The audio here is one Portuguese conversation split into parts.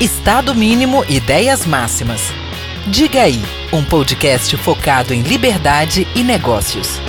Estado Mínimo Ideias Máximas. Diga aí, um podcast focado em liberdade e negócios.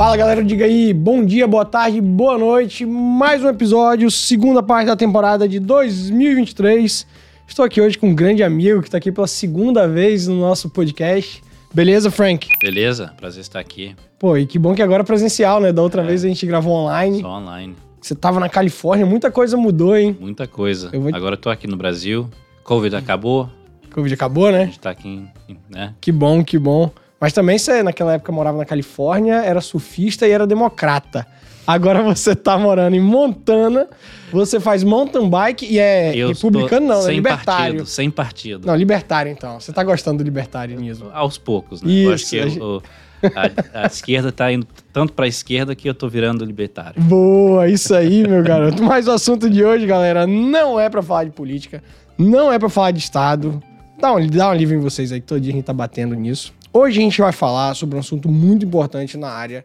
Fala galera, diga aí, bom dia, boa tarde, boa noite. Mais um episódio, segunda parte da temporada de 2023. Estou aqui hoje com um grande amigo que está aqui pela segunda vez no nosso podcast. Beleza, Frank? Beleza, prazer estar aqui. Pô, e que bom que agora é presencial, né? Da outra é, vez a gente gravou online. Só online. Você tava na Califórnia, muita coisa mudou, hein? Muita coisa. Eu vou... Agora eu tô aqui no Brasil. Covid acabou. Covid acabou, né? A gente tá aqui, né? Que bom, que bom. Mas também você, naquela época, morava na Califórnia, era surfista e era democrata. Agora você tá morando em Montana, você faz mountain bike e é eu republicano, não, é libertário. Partido, sem partido. Não, libertário então. Você tá gostando do libertarianismo? Aos poucos, né? Isso. Eu acho que eu, a, a, esquerda tá indo tanto pra esquerda que eu tô virando libertário. Boa, isso aí, meu garoto. Mas o assunto de hoje, galera, não é para falar de política, não é para falar de Estado. Dá um, dá um alívio em vocês aí, todo dia a gente tá batendo nisso. Hoje a gente vai falar sobre um assunto muito importante na área,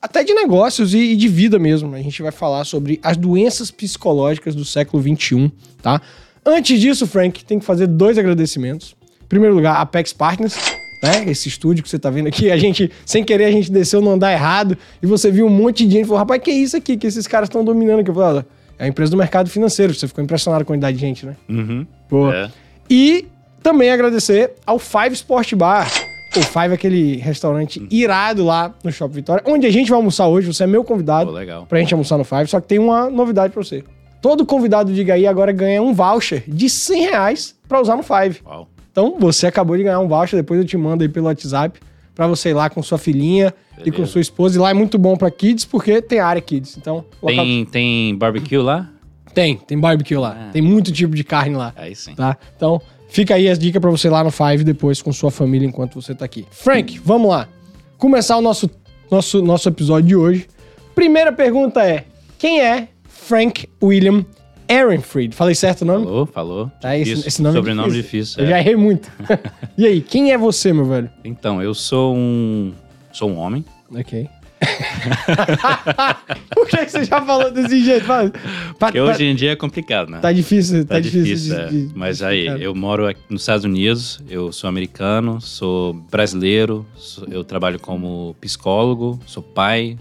até de negócios e, de vida mesmo. A gente vai falar sobre as doenças psicológicas do século XXI, tá? Antes disso, Frank, tem que fazer dois agradecimentos. Em primeiro lugar, Apex Partners, né? Esse estúdio que você tá vendo aqui, a gente, sem querer, a gente desceu no andar errado e você viu um monte de gente e falou: rapaz, que é isso aqui que esses caras estão dominando aqui? Eu falei, é a empresa do mercado financeiro. Você ficou impressionado com a quantidade de gente, né? Uhum. Boa. É. E também agradecer ao Five Sport Bar o Five é aquele restaurante irado lá no Shopping Vitória, onde a gente vai almoçar hoje. Você é meu convidado oh, legal. pra gente almoçar no Five, só que tem uma novidade pra você. Todo convidado Diga aí agora ganha um voucher de 100 reais pra usar no Five. Uau. Então, você acabou de ganhar um voucher, depois eu te mando aí pelo WhatsApp pra você ir lá com sua filhinha Beleza. e com sua esposa. E lá é muito bom pra kids, porque tem área kids. Então, tem, local... tem barbecue lá? Tem, tem barbecue lá. Ah. Tem muito tipo de carne lá. Aí sim. Tá? Então, Fica aí as dicas para você lá no Five depois com sua família enquanto você tá aqui. Frank, vamos lá. Começar o nosso, nosso, nosso episódio de hoje. Primeira pergunta é: quem é Frank William Ehrenfried? Falei certo o nome? Falou, falou. Tá, esse, esse nome Sobrenome é difícil. difícil é. Eu já errei muito. e aí, quem é você, meu velho? Então, eu sou um. Sou um homem. Ok. Por que, você já falou desse jeito? Porque hoje em dia é complicado, né? Tá difícil, tá, tá difícil. difícil de, é. de, Mas aí, eu moro aqui nos Estados Unidos, eu sou americano, sou brasileiro, sou, eu trabalho como psicólogo, sou pai.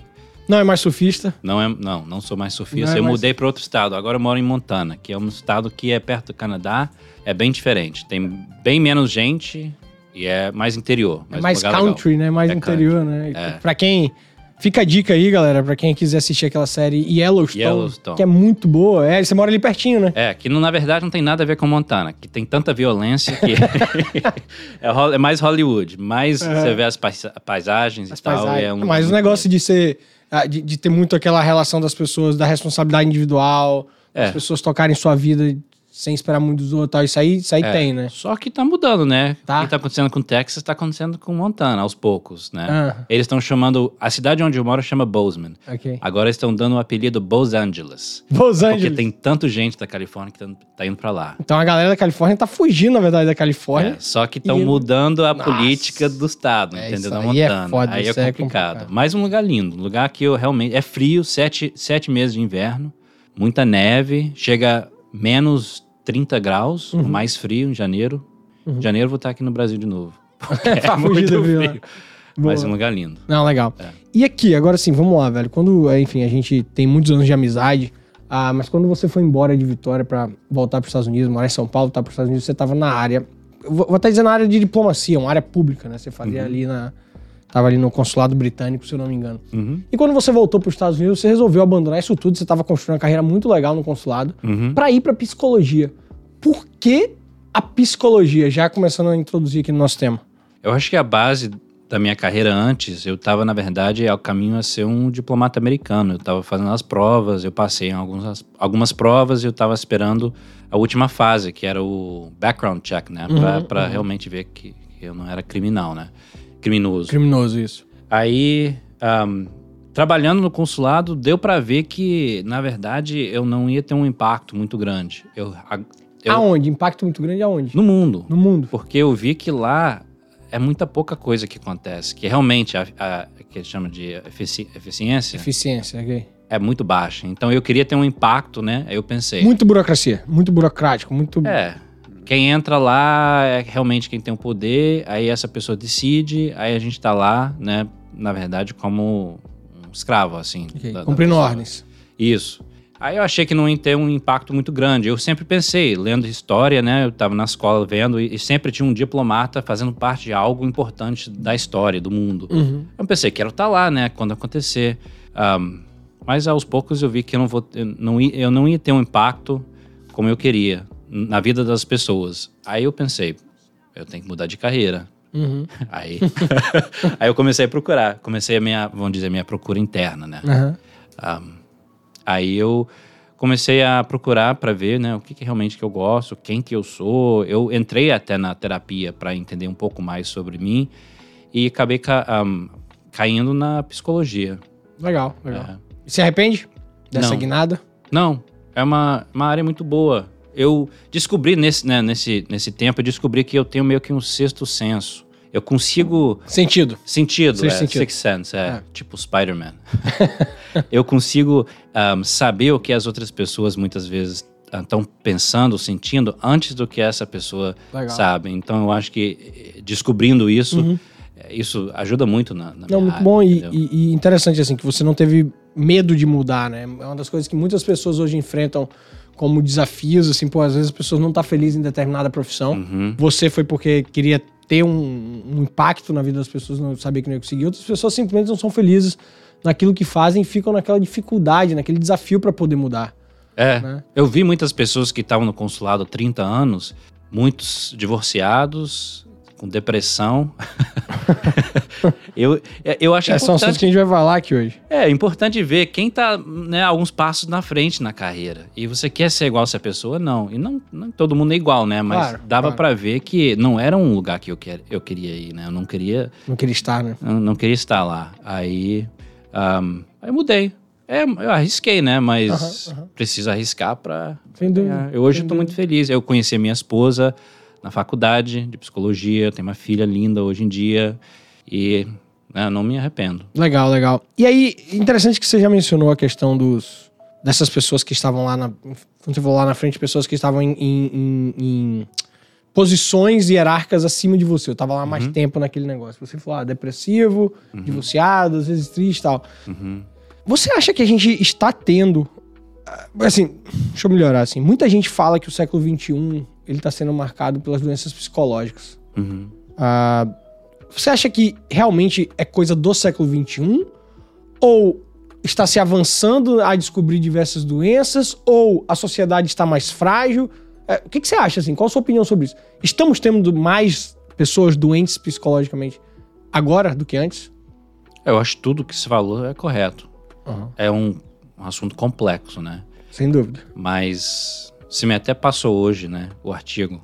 Não é mais surfista? Não, é, não, não sou mais surfista. É eu mais... mudei para outro estado. Agora eu moro em Montana, que é um estado que é perto do Canadá. É bem diferente. Tem bem menos gente e é mais interior. É mais country, legal. né? Mais é interior, country. né? É. Pra quem Fica a dica aí, galera, pra quem quiser assistir aquela série Yellowstone, Yellowstone. que é muito boa. É, você mora ali pertinho, né? É, que na verdade não tem nada a ver com Montana, que tem tanta violência que é, é, mais Hollywood, mais você vê as paisagens as e tal. É um, Mas o negócio de ser, ah, de, de, ter muito aquela relação das pessoas, da responsabilidade individual, é. as pessoas tocarem sua vida sem esperar muito dos outros, isso aí, isso aí é, tem, né? Só que tá mudando, né? Tá. O que tá acontecendo com Texas tá acontecendo com Montana, aos poucos, né? Ah. Eles estão chamando, a cidade onde eu moro chama Bozeman. Okay. Agora estão dando o apelido Bos Angeles. Bos Angeles. Porque tem tanto gente da Califórnia que tá, tá indo pra lá. Então a galera da Califórnia tá fugindo, na verdade, da Califórnia. É, só que estão mudando a Nossa. política do estado, é, entendeu? Da Montana. É foda, aí é complicado. é complicado. Mas um lugar lindo, um lugar que eu realmente... É frio, sete, sete meses de inverno, muita neve, chega menos 30 graus, uhum. mais frio em janeiro. Uhum. Janeiro vou estar aqui no Brasil de novo. é muito frio. Mas é um lugar lindo. Não, legal. É. E aqui, agora sim, vamos lá, velho. Quando, enfim, a gente tem muitos anos de amizade, ah, mas quando você foi embora de Vitória para voltar para os Estados Unidos, morar em São Paulo, tá para os Estados Unidos, você estava na área, vou, vou até dizer na área de diplomacia, uma área pública, né? Você fazia uhum. ali na, Tava ali no consulado britânico, se eu não me engano. Uhum. E quando você voltou para os Estados Unidos, você resolveu abandonar isso tudo. Você estava construindo uma carreira muito legal no consulado uhum. para ir para psicologia por que a psicologia? Já começando a introduzir aqui no nosso tema. Eu acho que a base da minha carreira antes, eu estava, na verdade, ao caminho a ser um diplomata americano. Eu estava fazendo as provas, eu passei em algumas, algumas provas e eu estava esperando a última fase, que era o background check, né? Para uhum, uhum. realmente ver que eu não era criminal, né? Criminoso. Criminoso, isso. Aí, um, trabalhando no consulado, deu para ver que, na verdade, eu não ia ter um impacto muito grande. Eu eu- Aonde? Impacto muito grande aonde? no mundo. No mundo. Porque eu vi que lá é muita pouca coisa que acontece. Que realmente a, a que eles chamam de efici- eficiência Eficiência, ok. é muito baixa. Então eu queria ter um impacto, né? Aí eu pensei. Muito burocracia, muito burocrático, muito. É. Quem entra lá é realmente quem tem o poder, aí essa pessoa decide, aí a gente tá lá, né? Na verdade, como um escravo, assim. Ok, da- da Cumprindo pessoa. ordens. Isso. Aí eu achei que não ia ter um impacto muito grande. Eu sempre pensei, lendo história, né? Eu estava na escola vendo e, sempre tinha um diplomata fazendo parte de algo importante da história, do mundo. Uhum. Eu pensei, quero estar lá, né? Quando acontecer. Ahm, mas aos poucos eu vi que eu não, vou, ter- não ia, eu não ia ter um impacto como eu queria na vida das pessoas. Aí eu pensei, eu tenho que mudar de carreira. Uhum. Aí, aí eu comecei a procurar. Comecei a minha, vamos dizer, minha procura interna, né? Aham. Um, aí eu comecei a procurar para ver, né, o que, que realmente que eu gosto, quem que eu sou. Eu entrei até na terapia para entender um pouco mais sobre mim e acabei ca- um, caindo na psicologia. Legal, legal. É. Se arrepende dessa Não. guinada? Não, é uma, uma área muito boa. Eu descobri nesse, né, nesse, nesse tempo, eu descobri que eu tenho meio que um sexto senso. Eu consigo Sentido. Sentido, Sexto é, sentido. Sixth Sense, é, É. tipo Spider-Man. eu consigo ahm, saber o que as outras pessoas muitas vezes estão pensando, sentindo, antes do que essa pessoa Legal. sabe. Então eu acho que eh, descobrindo isso, Uhum. eh, isso ajuda muito na, na Não, muito área, bom e- e interessante, assim, que você não teve medo de mudar, né? É uma das coisas que muitas pessoas hoje enfrentam como desafios, assim, pô, às vezes as pessoas não estão felizes em determinada profissão. Uhum. Você foi porque queria ter um, um impacto na vida das pessoas, não sabia que não ia conseguir. Outras pessoas simplesmente não são felizes naquilo que fazem e ficam naquela dificuldade, naquele desafio para poder mudar. É, né? eu vi muitas pessoas que estavam no consulado há 30 anos, muitos divorciados, com depressão. eu, é, eu acho É, são assuntos importante que a gente vai falar aqui hoje. É importante ver quem tá né, alguns passos na frente na carreira. E você quer ser igual a essa pessoa? Não. E não, não todo mundo é igual, né? Mas Claro, dava claro. pra ver que não era um lugar que eu, quer, eu queria ir, né? Eu não queria, Não queria estar, né? eu não queria estar lá. Aí, ahm, aí mudei. É, eu arrisquei, né? Mas aham. preciso arriscar pra. Sem dúvida. Eu hoje tô muito feliz. Eu conheci a minha esposa na faculdade de psicologia, tenho uma filha linda hoje em dia. E né, não me arrependo. Legal, legal. E aí, interessante que você já mencionou a questão dos dessas pessoas que estavam lá na. Quando você falou lá na frente, pessoas que estavam em, em- em- em posições hierárquicas acima de você. Eu tava lá há mais tempo naquele negócio. Você falou, ah, depressivo, divorciado, às vezes triste e tal. Uhum. Você acha que a gente está tendo. ah, Assim, deixa eu melhorar assim. Muita gente fala que o século XXI ele está sendo marcado pelas doenças psicológicas. Uhum. Ah, você acha que realmente é coisa do século XXI? Ou está se avançando a descobrir diversas doenças? Ou a sociedade está mais frágil? É, o que, que você acha, assim? Qual a sua opinião sobre isso? Estamos tendo mais pessoas doentes psicologicamente agora do que antes? Eu acho que tudo que você falou é correto. Aham. É um, um assunto complexo, né? Sem dúvida. Mas se me até passou hoje, né? O artigo.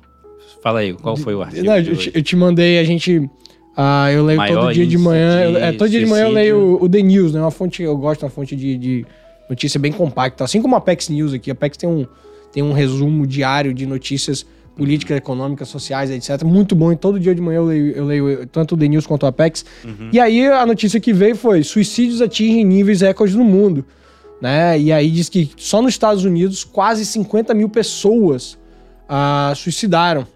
Fala aí, qual foi o artigo? Não, eu, te, eu te mandei, a gente. ah, eu leio Maior todo dia de manhã. de é, todo dia de manhã eu leio o, o The News, né? Uma fonte, eu gosto de uma fonte de, de notícia bem compacta. Assim como a Apex News aqui. A Apex tem um, tem um resumo diário de notícias políticas, econômicas, sociais, etc. Muito bom. E todo dia de manhã eu leio, eu leio tanto o The News quanto o Apex. E aí a notícia que veio foi: suicídios atingem níveis recordes no mundo. Né? E aí diz que só nos Estados Unidos quase 50 mil pessoas ah, suicidaram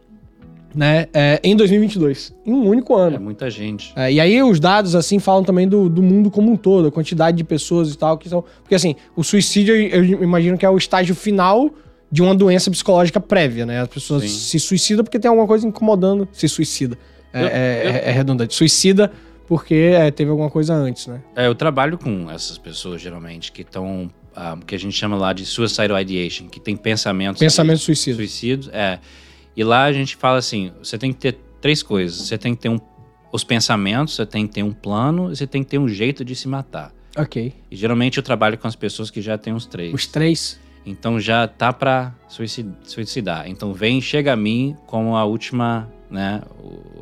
né, é, em 2022, em um único É ano. muita gente. É, e aí os dados, assim, falam também do, do mundo como um todo, a quantidade de pessoas e tal, que são... Porque, assim, o suicídio, eu eu imagino que é o estágio final de uma doença psicológica prévia, né? As pessoas Sim. se suicidam porque tem alguma coisa incomodando... Se suicida. É, Eu- é- eu- é- é redundante. Suicida porque é, teve alguma coisa antes, né? É, eu trabalho com essas pessoas, geralmente, que estão. ah, que a gente chama lá de suicidal ideation, que tem pensamentos. Pensamento de suicida. Suicídio, é. E lá a gente fala assim: você tem que ter três coisas. Você tem que ter um, os pensamentos, você tem que ter um plano e você tem que ter um jeito de se matar. Ok. E geralmente eu trabalho com as pessoas que já têm os três. Os três. Então já tá suicid- suicidar. Então vem, chega a mim como a última, né? O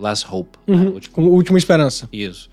last hope. né, Uhum. último- Com última esperança. Isso.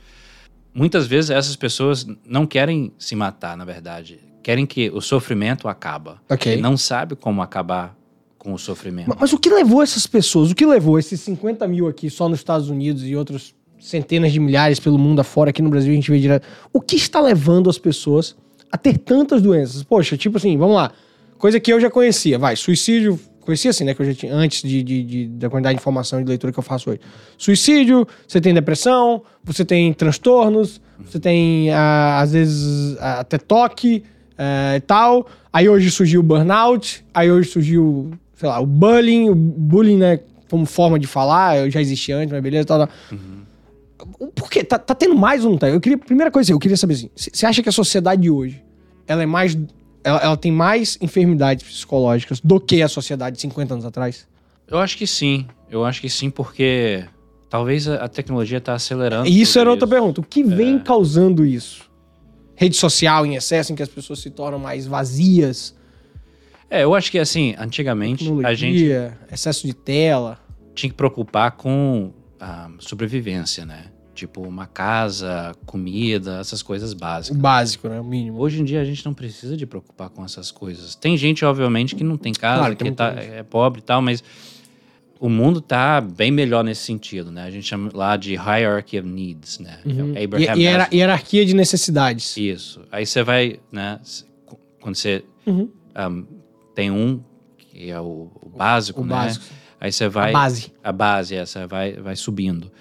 Muitas vezes essas pessoas não querem se matar, na verdade. Querem que o sofrimento acaba. E não sabe como acabar com o sofrimento. Mas, mas o que levou essas pessoas, o que levou esses 50 mil aqui só nos Estados Unidos e outros centenas de milhares pelo mundo afora, aqui no Brasil a gente vê direto. O que está levando as pessoas a ter tantas doenças? Poxa, tipo assim, vamos lá. Coisa que eu já conhecia, vai, suicídio, conhecia assim, né? Que eu já tinha, antes de, de- de- da quantidade de informação e de leitura que eu faço hoje. Suicídio, você tem depressão, você tem transtornos, você tem, ah, às vezes, ah, até toque eh, e tal. Aí hoje surgiu o burnout, aí hoje surgiu, sei lá, o bullying, o bullying, né? Como forma de falar, eu já existia antes, mas beleza, tal, tal. Por quê? Tá, tá tendo mais ou não tá? Eu queria, primeira coisa, eu queria saber assim, você acha que a sociedade de hoje, ela é mais, ela, ela tem mais enfermidades psicológicas do que a sociedade de 50 anos atrás? Eu acho que sim. Eu acho que sim, porque talvez a, a tecnologia está acelerando. E isso era outra pergunta. O que vem causando isso? Rede social em excesso, em que as pessoas se tornam mais vazias, É, eu acho que assim, antigamente a gente excesso de tela. tinha que preocupar com a sobrevivência, né? Tipo, uma casa, comida, essas coisas O básicas. básico, né? O mínimo. Hoje em dia a gente não precisa de preocupar com essas coisas. Tem gente, obviamente, que não tem casa, Claro, que tá, é pobre e tal, mas o mundo tá bem melhor nesse sentido, né? A gente chama lá de hierarchy of needs, né? Uhum. É o Abraham era- Maslow. hierarquia de necessidades. Isso. Aí você vai, né? Quando você Uhum. um, tem um, que é o, o básico, O né? básico. Aí você vai. A base. A base, essa, vai, vai subindo.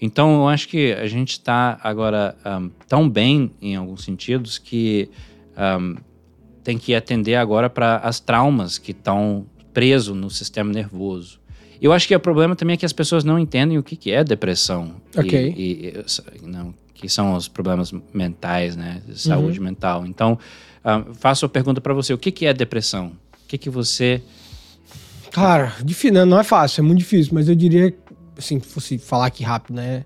Então, eu acho que a gente está agora um, tão bem, em alguns sentidos, que um, tem que atender agora para as traumas que estão presos no sistema nervoso. Eu acho que o problema também é que as pessoas não entendem o que, que é depressão. Ok. E, e, não, que são os problemas mentais, né? De saúde mental. Então, um, faço a pergunta para você: o que, que é depressão? O que, que você. Cara, não é fácil, é muito difícil, mas eu diria, assim, se fosse falar aqui rápido, né?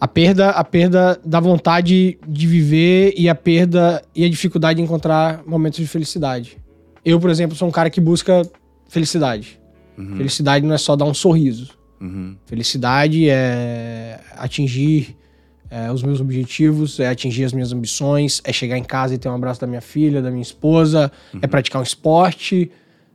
A perda, a perda da vontade de viver e a perda e a dificuldade de encontrar momentos de felicidade. Eu, por exemplo, sou um cara que busca felicidade. Felicidade não é só dar um sorriso. Uhum, Felicidade é atingir é, os meus objetivos, é atingir as minhas ambições, é chegar em casa e ter um abraço da minha filha, da minha esposa, é praticar um esporte,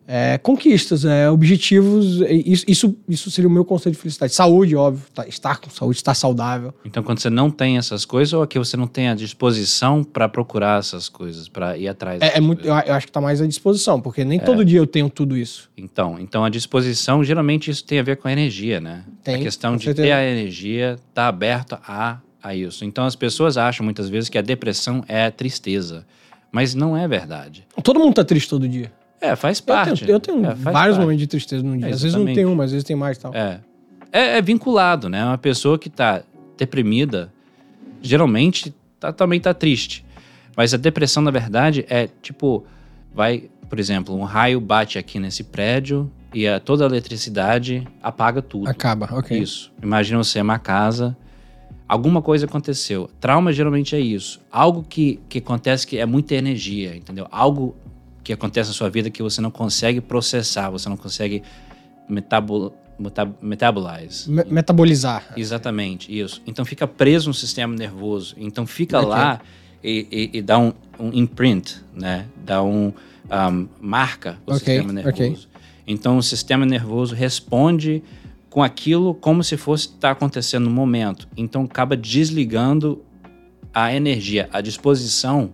é conquistas, é objetivos. Isso, isso, seria o meu conceito de felicidade. Saúde, óbvio, tá- estar com saúde, estar saudável. Então, quando você não tem essas coisas, ou é que você não tem a disposição para procurar essas coisas, para ir atrás É, é muito, eu, eu acho que tá mais à disposição, porque nem É. todo dia eu tenho tudo isso. Então, então, a disposição, geralmente isso tem a ver com a energia, né? Tem, a questão de certeza. ter a energia, tá aberto a, a isso. Então, as pessoas acham muitas vezes que a depressão é tristeza, mas não é verdade. Todo mundo tá triste todo dia. É, faz Eu parte. tenho, eu tenho É, vários parte. momentos de tristeza no dia. É, às vezes não tem um, mas às vezes tem mais e tal. É. É, é vinculado, né? Uma pessoa que tá deprimida, geralmente tá, também tá triste. Mas a depressão, na verdade, é tipo, vai, por exemplo, um raio bate aqui nesse prédio e a, toda a eletricidade apaga tudo. Acaba, ok. Isso. Imagina você é uma casa, alguma coisa aconteceu. Trauma geralmente é isso. Algo que, que acontece que é muita energia, entendeu? Algo que acontece na sua vida que você não consegue processar, você não consegue metabol, metab, metabolize. Me- metabolizar. Exatamente, isso. Então fica preso no sistema nervoso. Então fica Ok. lá e, e- e dá um, um imprint, né? Dá um, um, marca o Ok, sistema nervoso. Então o sistema nervoso responde com aquilo como se fosse estar acontecendo no momento. Então acaba desligando a energia, a disposição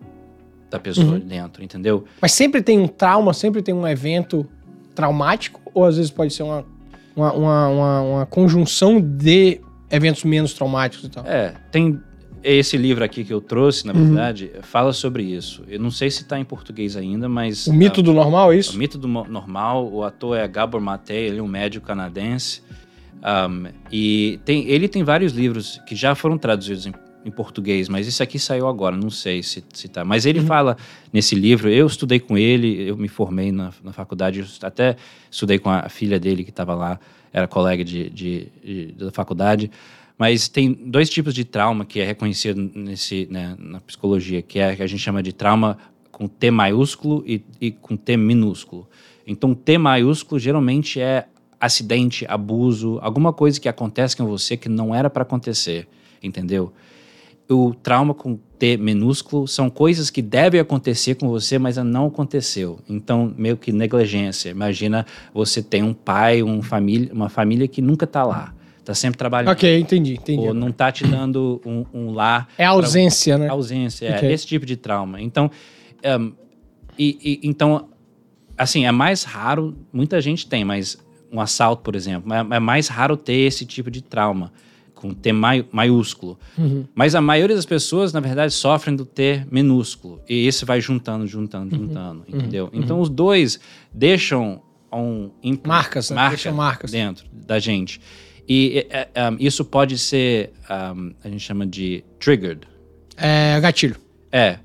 da pessoa Uhum. dentro, entendeu? Mas sempre tem um trauma, sempre tem um evento traumático, ou às vezes pode ser uma, uma, uma, uma- uma conjunção de eventos menos traumáticos e tal. É, tem esse livro aqui que eu trouxe, Uhum. na verdade, fala sobre isso. Eu não sei se está em português ainda, mas O mito ah, do normal é O isso? mito do normal, o ator é Gabor Mate, ele é um médico canadense. Um, e tem, ele tem vários livros que já foram traduzidos em, em português, mas esse aqui saiu agora, não sei se, se tá. Mas Uhum. ele fala nesse livro, eu estudei com ele, eu me formei na, na faculdade, até estudei com a filha dele que estava lá, era colega de, de- de- da faculdade. Mas tem dois tipos de trauma que é reconhecido nesse, né, na psicologia, que é que a gente chama de trauma com T maiúsculo e, e com T minúsculo. Então, T maiúsculo geralmente é acidente, abuso, alguma coisa que acontece com você que não era para acontecer, entendeu? O trauma com T minúsculo são coisas que devem acontecer com você, mas não aconteceu. Então, meio que negligência. Imagina você tem um pai, um família, uma família que nunca tá lá. Tá sempre trabalhando. Ok, entendi, entendi. Ou não tá te dando um, um lar. É a ausência, né? Ausência, é. Ok. Esse tipo de trauma. Então, um, e, e- então, assim, é mais raro, muita gente tem, mas um assalto, por exemplo, é, é mais raro ter esse tipo de trauma, com T mai- maiúsculo. Uhum. Mas a maioria das pessoas, na verdade, sofrem do T minúsculo. E esse vai juntando, juntando, Uhum. juntando, entendeu? Então, os dois deixam um... Marcas, né? marca Deixam marcas. dentro da gente. E é, é, um, isso pode ser, um, a gente chama de triggered. É gatilho. É,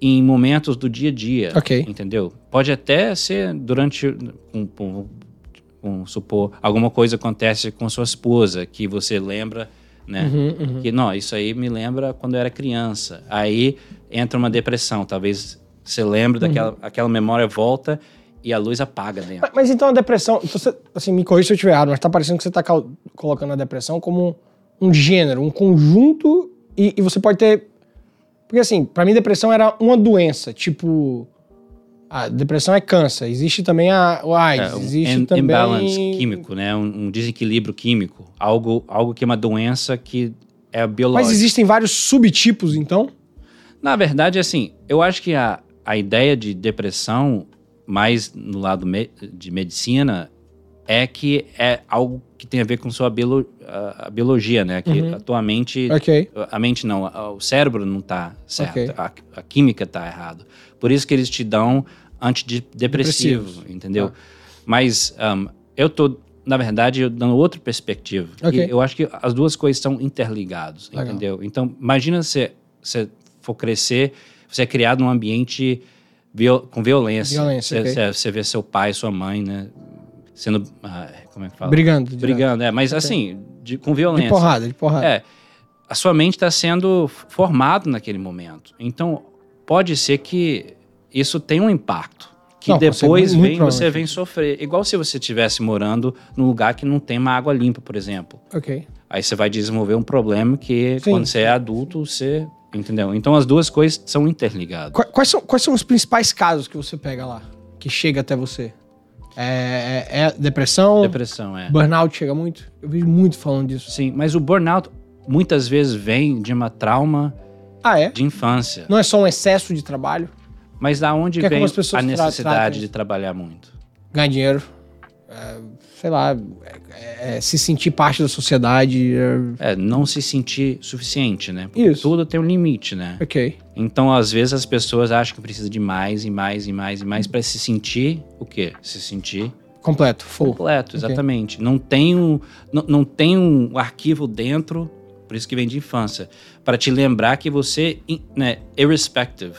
em momentos do dia a dia. Ok. Entendeu? Pode até ser durante, um, um- um, supor, alguma coisa acontece com sua esposa que você lembra, né? Uhum, Que, não, isso aí me lembra quando eu era criança. Aí entra uma depressão. Talvez você lembre Uhum. daquela aquela memória volta e a luz apaga dentro. Mas, mas então a depressão. Então você, assim, me corrija se eu estiver errado, mas tá parecendo que você tá colocando a depressão como um gênero, um conjunto, e, e você pode ter. Porque assim, pra mim, depressão era uma doença. Tipo. A depressão é câncer. Existe também a, o AIDS. É, um existe também. imbalance químico, né? Um, um desequilíbrio químico. Algo, algo que é uma doença que é biológica. Mas existem vários subtipos, então? Na verdade, assim, eu acho que a, a ideia de depressão, mais no lado me- de medicina, é que é algo que tem a ver com sua biolo- a, a biologia, né? Que Uhum. atualmente Ok. a mente não, a- o cérebro não tá certo, Ok. a, a química tá errado. Por isso que eles te dão antidepressivo, Depressivos. entendeu? Tá. Mas um, eu tô, na verdade, eu dando outra perspectiva. Ok. E eu acho que as duas coisas estão interligadas, Legal. entendeu? Então, imagina se você for crescer, você é criado num ambiente viol- com violência. Violência, Você, ok. você- você vê seu pai, sua mãe, né? Sendo, ah, como é que fala? Brigando. Brigando, é. Mas assim, de- com violência. De porrada, de porrada. É, a sua mente está sendo formada naquele momento. Então, pode ser que isso tenha um impacto. Que Não, depois muito vem, você vem sofrer. Igual se você estivesse morando num lugar que não tem uma água limpa, por exemplo. Ok. Aí você vai desenvolver um problema que Sim. quando você é adulto, você. Entendeu? Então as duas coisas são interligadas. Qua- Quais são, quais são os principais casos que você pega lá? Que chega até você? É, é- é depressão? Depressão, é. Burnout chega muito? Eu vejo muito falando disso. Sim, mas o burnout muitas vezes vem de uma trauma Ah, é? de infância. Não é só um excesso de trabalho? Mas da onde Que é vem pessoas a tra- necessidade tratam de trabalhar muito? Ganhar dinheiro? é, sei lá, é- é se sentir parte da sociedade? é- É, não se sentir suficiente, né? Porque Isso. tudo tem um limite, né? ok. Então, às vezes, as pessoas acham que precisa de mais e mais e mais e mais para se sentir o quê? Se sentir Completo, full. completo, exatamente. Não tem um, não, não tem um arquivo dentro, por isso que vem de infância, para te lembrar que você, né, irrespective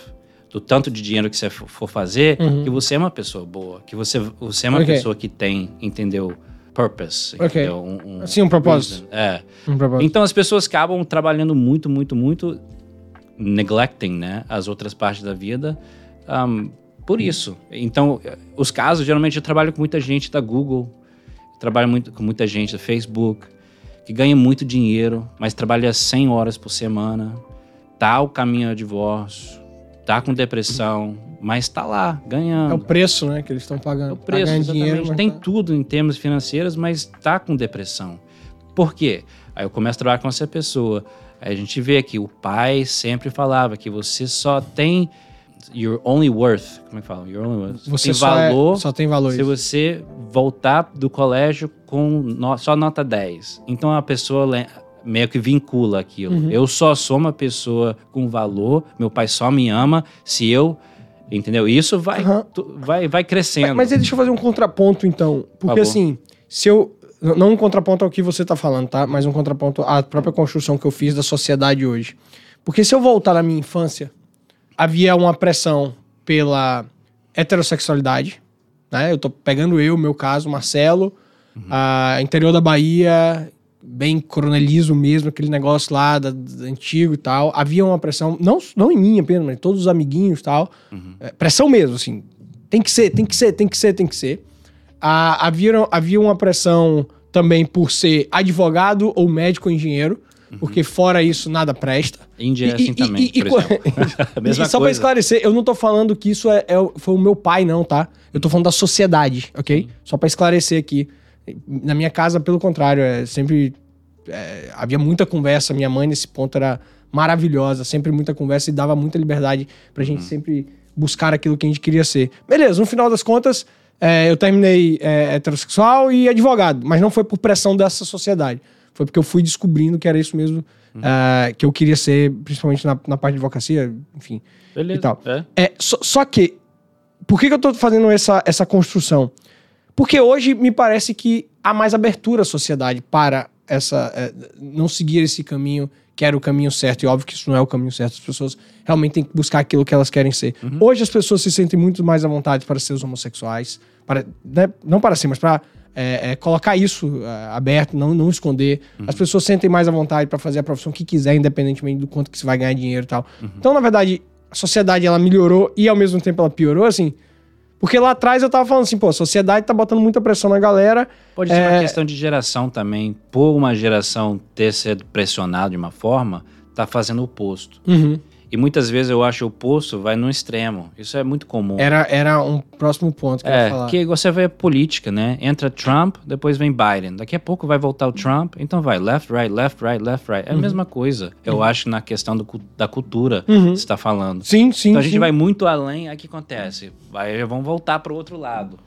do tanto de dinheiro que você for fazer, Uhum. que você é uma pessoa boa, que você, você é uma Ok. pessoa que tem, entendeu? Purpose, Ok. entendeu? Um, um Assim, um propósito. É. Um propósito. Então as pessoas acabam trabalhando muito, muito, muito, neglecting, né, as outras partes da vida, um, por isso. Então, os casos, geralmente eu trabalho com muita gente da Google, trabalho muito, com muita gente da Facebook, que ganha muito dinheiro, mas trabalha 100 horas por semana, tá ao caminho ao divórcio, tá com depressão, mas tá lá, ganhando. É o preço, né, que eles estão pagando. É o preço, exatamente. dinheiro, mas Tem tá- tudo em termos financeiros, mas tá com depressão. Por quê? Aí eu começo a trabalhar com essa pessoa. Aí a gente vê que o pai sempre falava que você só tem your only worth, como é que fala? Your only worth. Você tem só, é- valor só tem valor. se você voltar do colégio com no- só nota 10. Então a pessoa meio que vincula aquilo. Uhum. Eu só sou uma pessoa com valor, meu pai só me ama se eu. Entendeu? Isso vai, Aham. tu- vai, vai crescendo. Mas aí deixa eu fazer um contraponto, então. Porque favor. assim, se eu. Não um contraponto ao que você tá falando, tá? Mas um contraponto à própria construção que eu fiz da sociedade hoje. Porque se eu voltar na minha infância, havia uma pressão pela heterossexualidade, né? Eu tô pegando eu, meu caso, Marcelo, a interior da Bahia, bem coronelismo mesmo, aquele negócio lá da, da- antigo e tal. Havia uma pressão, não, não em mim apenas, mas em todos os amiguinhos e tal. É, pressão mesmo, assim. Tem que ser, tem que ser, tem que ser, tem que ser. Ah, havia, havia uma pressão também por ser advogado ou médico ou engenheiro. porque fora isso nada presta. Índia é assim também, e- co- exemplo. A mesma e só pra coisa. esclarecer, eu não tô falando que isso é, é foi o meu pai, não, tá? Eu tô falando da sociedade, ok? Só pra esclarecer aqui. Na minha casa, pelo contrário, é sempre é, havia muita conversa. Minha mãe, nesse ponto, era maravilhosa, sempre muita conversa e dava muita liberdade pra gente sempre buscar aquilo que a gente queria ser. Beleza, no final das contas, é, eu terminei é, heterossexual e advogado, mas não foi por pressão dessa sociedade. Foi porque eu fui descobrindo que era isso mesmo é, que eu queria ser, principalmente na, na parte de advocacia, enfim. Beleza. e tal. É. É, só, só que, por que, que eu tô fazendo essa, essa construção? Porque hoje me parece que há mais abertura à sociedade para essa é, não seguir esse caminho que era o caminho certo. E óbvio que isso não é o caminho certo. As pessoas realmente têm que buscar aquilo que elas querem ser. Hoje as pessoas se sentem muito mais à vontade para ser os homossexuais. Para, né, não para ser, mas para é, é, colocar isso é, aberto, não, não esconder. As pessoas sentem mais à vontade para fazer a profissão que quiser, independentemente do quanto que você vai ganhar dinheiro e tal. Então, na verdade, a sociedade ela melhorou e ao mesmo tempo ela piorou, assim. Porque lá atrás eu tava falando assim, pô, a sociedade tá botando muita pressão na galera. Pode ser É. uma questão de geração também. Por uma geração ter sido pressionada de uma forma, tá fazendo o oposto. E muitas vezes eu acho o oposto vai no extremo. Isso é muito comum. Era, era um próximo ponto que eu ia É, falar. que você vê a política, né? Entra Trump, depois vem Biden. Daqui a pouco vai voltar o Trump, então vai left, right, left, right, left, right. É Uhum. a mesma coisa. Eu acho na questão do da cultura que você está falando. Sim, sim. Então a gente sim. vai muito além, aí o que acontece? Vai, vão voltar para o outro lado.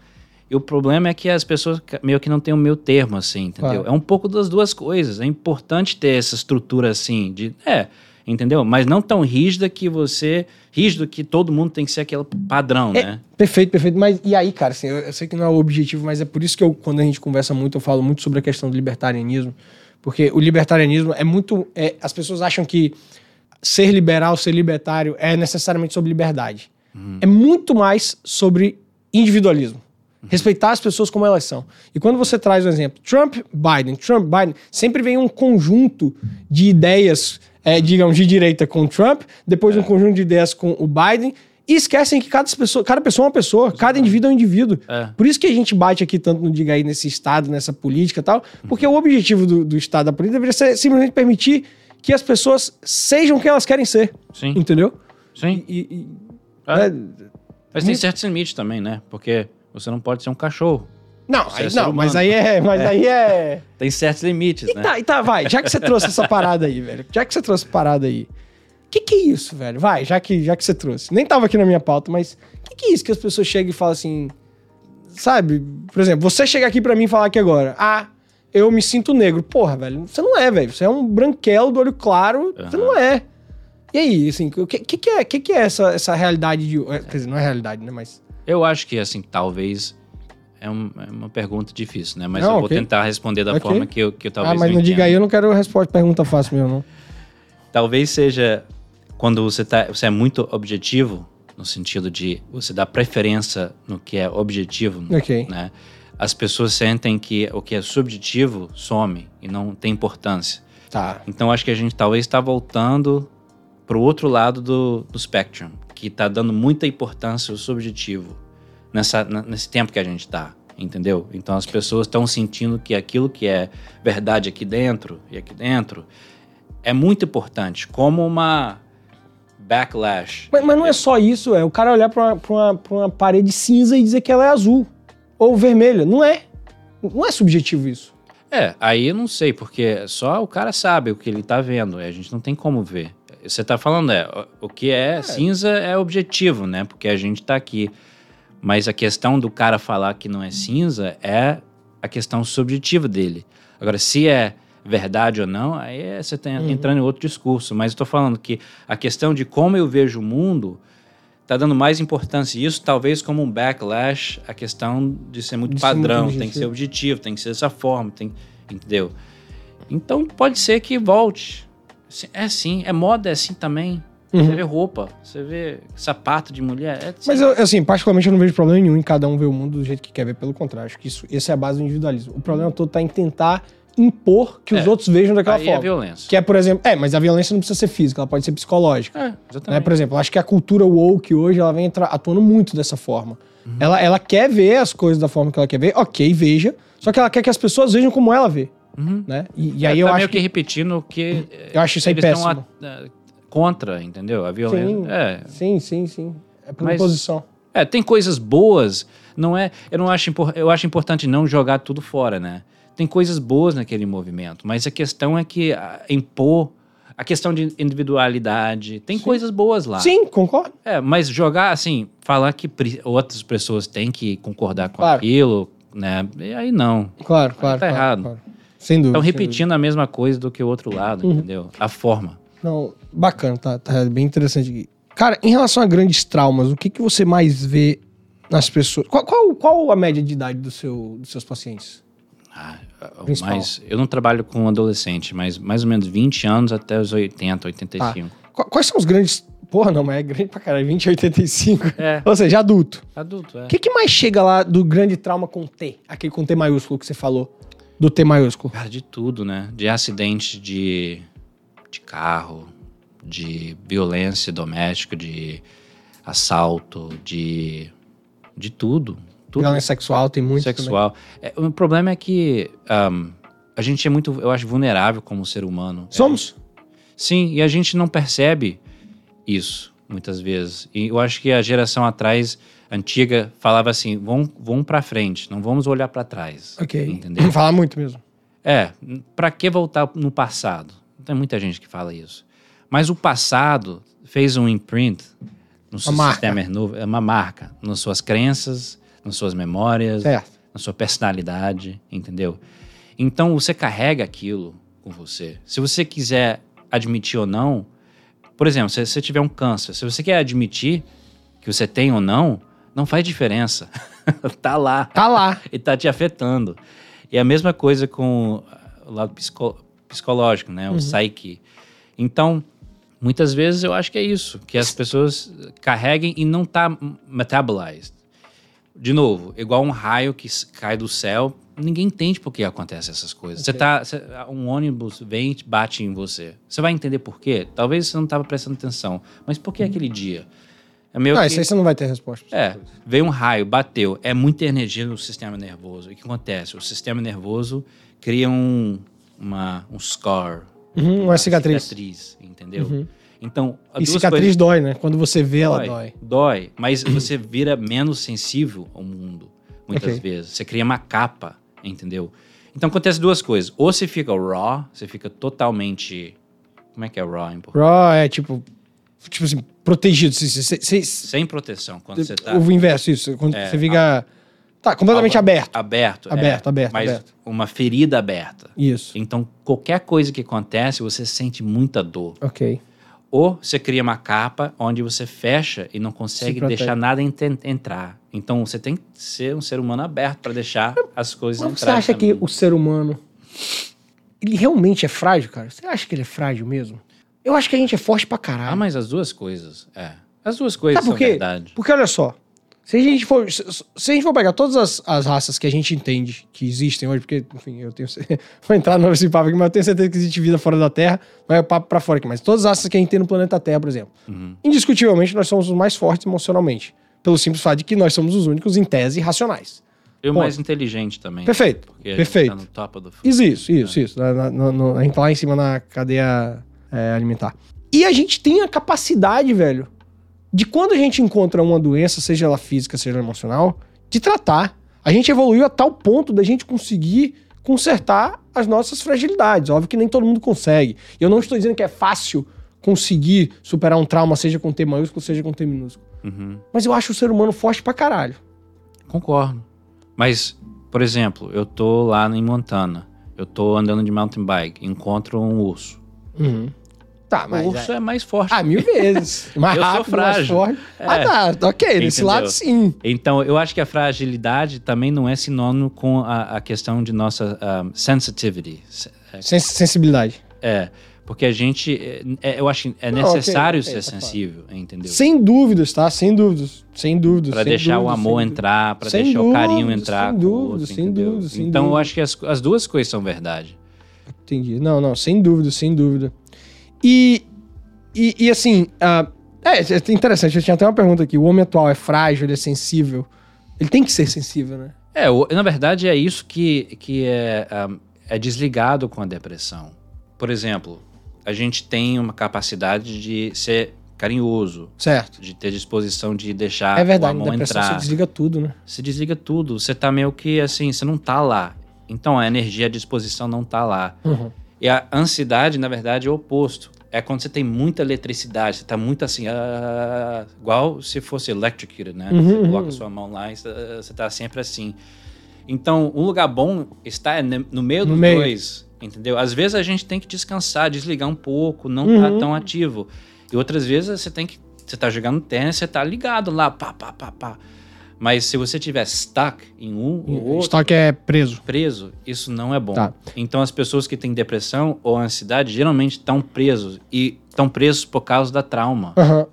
E o problema é que as pessoas meio que não têm o meu termo, assim, entendeu? Claro. É um pouco das duas coisas. É importante ter essa estrutura assim, de. É, entendeu? Mas não tão rígida que você. Rígido que todo mundo tem que ser aquele padrão, É, né? Perfeito, perfeito. Mas e aí, cara, assim, eu, eu sei que não é o objetivo, mas é por isso que eu, quando a gente conversa muito, eu falo muito sobre a questão do libertarianismo. Porque o libertarianismo é muito. é, as pessoas acham que ser liberal, ser libertário é necessariamente sobre liberdade. É muito mais sobre individualismo. Respeitar as pessoas como elas são. E quando você traz o exemplo Trump, Biden, Trump, Biden, sempre vem um conjunto de ideias, é, digamos, de direita com o Trump, depois um conjunto de ideias com o Biden, e esquecem que cada pessoa, cada pessoa é uma pessoa, cada indivíduo é um indivíduo. É. Por isso que a gente bate aqui tanto no Diga aí, nesse Estado, nessa política e tal, porque o objetivo do, do Estado da política deveria ser simplesmente permitir que as pessoas sejam quem elas querem ser. Sim. Entendeu? Sim. E, e- É. é, Mas tem certos limites também, né? Porque você não pode ser um cachorro. Não, Você aí- é ser não, mas aí é. Mas aí é. Tem certos limites, E né? tá, e tá, vai. Já que você trouxe essa parada aí, velho. Já que você trouxe essa parada aí. O que, que é isso, velho? Vai, já que, já que você trouxe. Nem tava aqui na minha pauta, mas o que, que é isso que as pessoas chegam e falam assim. Sabe? Por exemplo, você chega aqui pra mim e falar aqui agora. Ah, eu me sinto negro. Porra, velho. Você não é, velho. Você é um branquelo do olho claro. Você Aham. não é. E aí, assim, o que, que, que é, que, que é essa, essa realidade de. é, Quer dizer, não é realidade, né? Mas. Eu acho que, assim, talvez. É, um- é uma pergunta difícil, né? Mas Não, eu vou ok. tentar responder da Ok. forma que eu, que eu talvez ah, mas eu não diga aí, eu não quero resposta, pergunta fácil mesmo, não. Talvez seja quando você, tá, você é muito objetivo, no sentido de você dar preferência no que é objetivo, Ok. né? As pessoas sentem que o que é subjetivo some e não tem importância. Tá. Então acho que a gente talvez está voltando para o outro lado do, do spectrum, que está dando muita importância ao subjetivo nessa, nesse tempo que a gente está, entendeu? Então as pessoas estão sentindo que aquilo que é verdade aqui dentro e aqui dentro é muito importante, como uma backlash. Mas, mas não é só isso, é o cara olhar pra uma, pra, uma, parede cinza e dizer que ela é azul. Ou vermelha. Não é. Não é subjetivo isso. É, aí eu não sei, porque só o cara sabe o que ele tá vendo, a gente não tem como ver. Você tá falando, é, o- que é, cinza é objetivo, né? Porque a gente tá aqui. Mas a questão do cara falar que não é cinza é a questão subjetiva dele. Agora, se é verdade ou não, aí é- você tá entrando em outro discurso. Mas eu tô falando que a questão de como eu vejo o mundo tá dando mais importância. Isso talvez como um backlash, a questão de ser muito padrão, tem que ser objetivo, tem que ser dessa forma, tem, entendeu? Então pode ser que volte. É assim, é moda é assim também. Uhum. Você vê roupa, você vê sapato de mulher. É assim. Mas, eu, assim, particularmente eu não vejo problema nenhum em cada um ver o mundo do jeito que quer ver. Pelo contrário, acho que isso, essa é a base do individualismo. O problema todo tá em tentar impor que os É. outros vejam daquela Aí é forma. violência. que é, por exemplo... É, mas a violência não precisa ser física, ela pode ser psicológica. É, Né? exatamente. Por exemplo, acho que a cultura woke hoje ela vem atuando muito dessa forma. Uhum. Ela, ela quer ver as coisas da forma que ela quer ver, ok, veja. Só que ela quer que as pessoas vejam como ela vê. Uhum. né? E, e aí eu tá acho meio que, que repetindo o que eu acho isso aí péssimo. a- contra, entendeu? A violência. Sim. É. Sim, sim, sim. É por imposição. É, tem coisas boas, não é? Eu não acho eu acho importante não jogar tudo fora, né? Tem coisas boas naquele movimento, mas a questão é que ah, impor a questão de individualidade, tem coisas boas lá. Sim, concordo. É, mas jogar assim, falar que outras pessoas têm que concordar com Claro. aquilo, né? E aí não. Claro, claro. tá claro, errado. claro. Sem dúvida. Estão repetindo a mesma coisa do que o outro lado, Uhum. entendeu? A forma. Não, bacana, tá, tá bem interessante. Cara, em relação a grandes traumas, o que, que você mais vê nas pessoas? Qual, qual, qual a média de idade do seu, dos seus pacientes? Ah, Principal. mas eu não trabalho com adolescente, mas mais ou menos 20 anos até os 80, 85. Qu- Quais são os grandes. Porra, não, mas é grande pra caralho, 20 a 85. É, Ou seja, adulto. adulto, é. O que, que mais chega lá do grande trauma com T? Aquele com T maiúsculo que você falou. Do T maiúsculo. Cara, de tudo, né? De acidente de, de carro, de violência doméstica, de assalto, de. de tudo. Tudo. Violência sexual tem muito. sexual. É, o problema é que ahm, a gente é muito, eu acho, vulnerável como ser humano. também. Somos? Sim, e a gente não percebe isso muitas vezes. E eu acho que a geração atrás, antiga, falava assim: vamos, vamos para frente, não vamos olhar para trás. Ok. Entendeu? Falar muito mesmo. É, pra que voltar no passado? Tem muita gente que fala isso. Mas o passado fez um imprint no seu marca. sistema novo, é uma marca nas suas crenças, nas suas memórias, Certo. na sua personalidade, entendeu? Então você carrega aquilo com você. Se você quiser admitir ou não, por exemplo, se você tiver um câncer, se você quer admitir que você tem ou não, não faz diferença. tá lá Tá lá. e tá te afetando. E a mesma coisa com o lado psico- psicológico, né? O psyche. Então, muitas vezes eu acho que é isso, que as pessoas carreguem e não tá metabolized. De novo, igual um raio que cai do céu, ninguém entende por que acontece essas coisas. Você Ok. tá, você- um ônibus vem e bate em você. Você vai entender por quê? Talvez você não estava prestando atenção, mas por que aquele dia? É meio Não, que... isso aí você não vai ter resposta. É, coisas. veio um raio, bateu. É muita energia no sistema nervoso. E o que acontece? O sistema nervoso cria um, uma, um scar. Uhum, uma cicatriz. cicatriz, entendeu? Uhum. Então, E cicatriz coisas... dói, né? Quando você vê, ela dói. Dói, mas você vira menos sensível ao mundo, muitas Ok. vezes. Você cria uma capa, entendeu? Então, acontece duas coisas. Ou você fica raw, você fica totalmente... Como é que é raw em português? Raw é tipo. Tipo assim, protegido. Você, você, você- Sem proteção, quando você tá... O inverso, isso. Quando É, você fica. Tá, completamente Algo- aberto. Aberto, é, Aberto, aberto, Mas aberto. uma ferida aberta. Isso. Então, qualquer coisa que acontece, você sente muita dor. Ok. Ou você cria uma capa onde você fecha e não consegue deixar nada entrar. Então, você tem que ser um ser humano aberto para deixar as coisas Mas você acha que o ser humano. Ele realmente é frágil, cara? Você acha que ele é frágil mesmo? Eu acho que a gente é forte pra Ah, caralho. mas as duas coisas, é. As duas coisas Sabe por são quê? verdade. Porque olha só. Se a gente for, se, se a gente for pegar todas as, as raças que a gente entende que existem hoje, porque, enfim, eu tenho. Vou entrar nesse papo aqui, mas eu tenho certeza que existe vida fora da Terra. Não é o papo pra fora aqui, mas todas as raças que a gente tem no planeta Terra, por exemplo. Uhum. Indiscutivelmente, nós somos os mais fortes emocionalmente. Pelo simples fato de que nós somos os únicos, em tese, racionais. E o Bom, mais inteligente também. Perfeito. Porque a gente Perfeito. tá no topo do Isso, isso, isso. isso. Na- na- no- no- a gente tá lá em cima na cadeia é, alimentar. E a gente tem a capacidade, velho, de quando a gente encontra uma doença, seja ela física, seja ela emocional, de tratar. A gente evoluiu a tal ponto da gente conseguir consertar as nossas fragilidades. Óbvio que nem todo mundo consegue. Eu não estou dizendo que é fácil conseguir superar um trauma, seja com T maiúsculo, seja com T minúsculo. Uhum. Mas eu acho o ser humano forte pra caralho. Concordo. Mas, por exemplo, eu tô lá em Montana. Eu tô andando de mountain bike, encontro um urso. Tá, mas. o urso é, mais forte. Ah, mil vezes. Mais Eu sou rápido, mais frágil. forte. É. Ah, tá. Ok, nesse Entendeu? lado sim. Então, eu acho que a fragilidade também não é sinônimo com a, a questão de nossa um, sensitivity. Se- é, Sens- sensibilidade. É, É, porque a gente, é, é, eu acho que é Não, necessário ok, ser tá claro. sensível, entendeu? Sem dúvidas, tá? Sem dúvidas. Sem dúvidas. Para deixar o dúvidas, amor sem entrar, para deixar o carinho dúvidas, entrar sem o dúvidas, sem entendeu? dúvidas, sem então, eu dúvidas. acho que as, as duas coisas são verdade. Entendi. Não, não, sem dúvida, sem dúvida. E, e, e assim, ah, é, é interessante, eu tinha até uma pergunta aqui. O homem atual é frágil, ele é sensível. Ele tem que ser sensível, né? É, na verdade é isso que, que é, é desligado com a depressão. Por exemplo, a gente tem uma capacidade de ser carinhoso, Certo. de ter disposição de deixar É verdade, a mão entrar. você desliga tudo, né? Você desliga tudo, você tá meio que assim, você não tá lá. Então a energia, a disposição não tá lá. Uhum. E a ansiedade, na verdade, é o oposto. É quando você tem muita eletricidade, você tá muito assim, ah, igual se fosse electrocuted, né? Uhum, você uhum. coloca sua mão lá e você tá sempre assim. Então, um lugar bom está no meio No dos meio. dois, entendeu? Às vezes a gente tem que descansar, desligar um pouco, não Uhum. tá tão ativo. E outras vezes você tem que, você tá jogando tênis, você tá ligado lá, pá, pá, pá, pá. Mas se você tiver stuck em um ou outro, Estoque é preso. preso, isso não é bom. Tá. Então as pessoas que têm depressão ou ansiedade geralmente estão presos e estão presos por causa da trauma. Aham.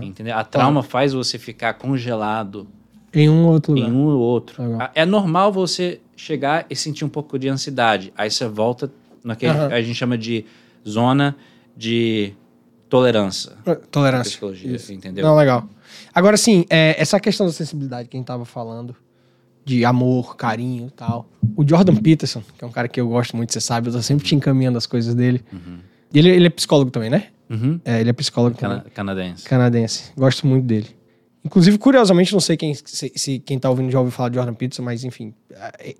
Entendeu? A trauma faz você ficar congelado Em um outro lugar. em um ou outro. Legal. É normal você chegar e sentir um pouco de ansiedade. Aí você volta naquele Aham. a gente chama de zona de tolerância. Tolerância. Psicologia, Isso. entendeu? Não, legal. Agora, sim, é, essa questão da sensibilidade que a gente tava falando, de amor, carinho e tal. O Jordan Peterson, que é um cara que eu gosto muito, você sabe, eu tô sempre te encaminhando as coisas dele. E ele, ele é psicólogo também, né? Uhum. É, ele é psicólogo também. Cana- canadense. Canadense. Gosto muito dele. Inclusive, curiosamente, não sei quem, se, se quem tá ouvindo já ouviu falar de Jordan Peterson, mas enfim.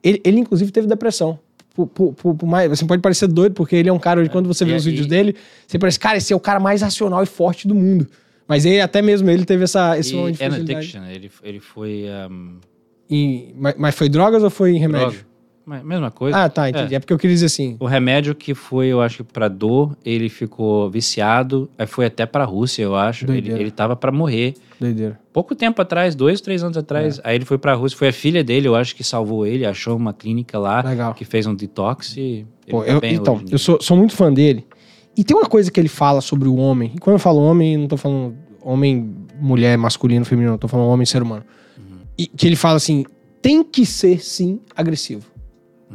Ele, ele inclusive, teve depressão. Por, por- por- mais, você pode parecer doido, porque ele é um cara, de quando você vê e- os vídeos e- dele, você parece, cara, esse é o cara mais racional e forte do mundo. Mas ele, até mesmo ele teve essa, esse momento de E an fragilidade. addiction, ele, ele foi um, E- mas, mas foi drogas ou foi remédio? droga. Mesma coisa. Ah, tá, entendi. É. porque eu queria dizer assim. O remédio que foi, eu acho que pra dor, ele ficou viciado, aí foi até pra Rússia, eu acho. Ele, Doideira. ele tava pra morrer. Doideira. Pouco tempo atrás, dois, três anos É. atrás, aí ele foi pra Rússia. Foi a filha dele, eu acho que salvou ele, achou uma clínica lá Legal. que fez um detox e Pô, tá eu- então, eu sou, sou muito fã dele. E tem uma coisa que ele fala sobre o homem. E quando eu falo homem, não tô falando homem, mulher, masculino, feminino, eu tô falando homem, ser humano. Uhum. E que ele fala assim: tem que ser sim agressivo.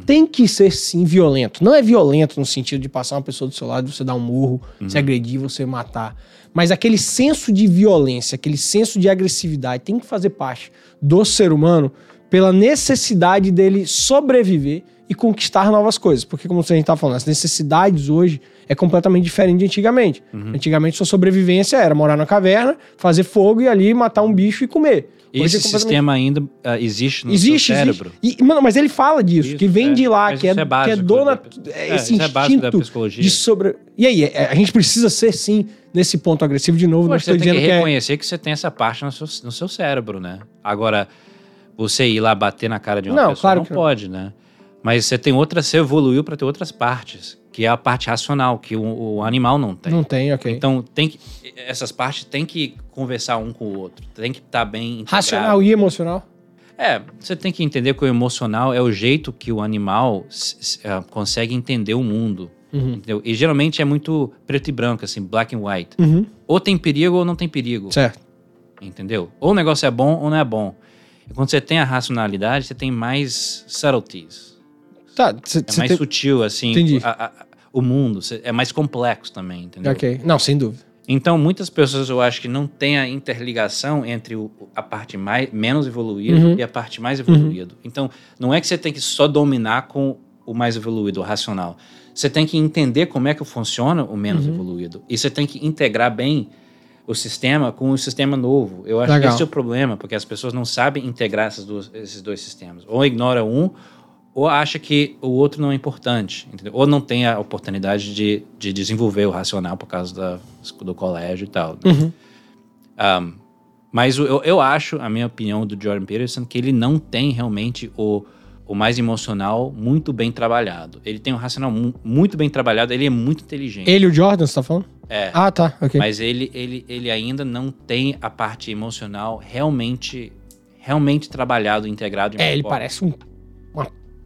Tem que ser sim violento. Não é violento no sentido de passar uma pessoa do seu lado, você dar um murro, Uhum. você agredir, você matar. Mas aquele senso de violência, aquele senso de agressividade tem que fazer parte do ser humano pela necessidade dele sobreviver e conquistar novas coisas. Porque, como a gente tá falando, as necessidades hoje é completamente diferente de antigamente. Uhum. Antigamente, sua sobrevivência era morar na caverna, fazer fogo e ali matar um bicho e comer. Hoje Esse é completamente- sistema ainda ah, existe no Existe, cérebro. existe. E, mano, mas ele fala disso, Isso, que vem é. de lá, Mas que é, é que é básico dona. da- é é, esse isso é básico da instinto psicologia. de sobre. E aí, é, a gente precisa ser, sim, nesse ponto agressivo de novo. não estou você tem dizendo que que, é. reconhecer que você tem essa parte no seu, no seu cérebro, né? Agora, você ir lá bater na cara de uma Não, pessoa claro não que não. pode, né? Mas você tem outras, você evoluiu para ter outras partes, que é a parte racional, que o, o animal não tem. Não tem, ok. Então, tem que, essas partes tem que conversar um com o outro, tem que estar bem integrado. Racional e emocional. É, você tem que entender que o emocional é o jeito que o animal ah, consegue entender o mundo. Uhum. E geralmente é muito preto e branco, assim, black and white. Uhum. Ou tem perigo ou não tem perigo. Certo. Entendeu? Ou o negócio é bom ou não é bom. E quando você tem a racionalidade, você tem mais subtleties. Tá, cê, É mais tem- sutil, assim. Entendi. a- a- o mundo. É mais complexo também, entendeu? Ok. Não, sem dúvida. Então, muitas pessoas eu acho que não tem a interligação entre o- a parte mais, menos evoluída Uhum. e a parte mais evoluída. Então, não é que você tem que só dominar com o mais evoluído, o racional. Você tem que entender como é que funciona o menos Uhum. evoluído. E você tem que integrar bem o sistema com o sistema novo. Eu acho Legal. que esse é o problema, porque as pessoas não sabem integrar duas- esses dois sistemas. Ou ignora um, ou acha que o outro não é importante, entendeu? Ou não tem a oportunidade de, de desenvolver o racional por causa da, do colégio e tal. Uhum. Um, mas eu, eu acho, a minha opinião do Jordan Peterson, que ele não tem realmente o, o mais emocional muito bem trabalhado. Ele tem um racional mu- muito bem trabalhado, ele é muito inteligente. Ele o Jordan, você tá falando? É. Ah, tá. Ok. Mas ele, ele, ele ainda não tem a parte emocional realmente realmente trabalhado, integrado. em é, ele forma. parece um-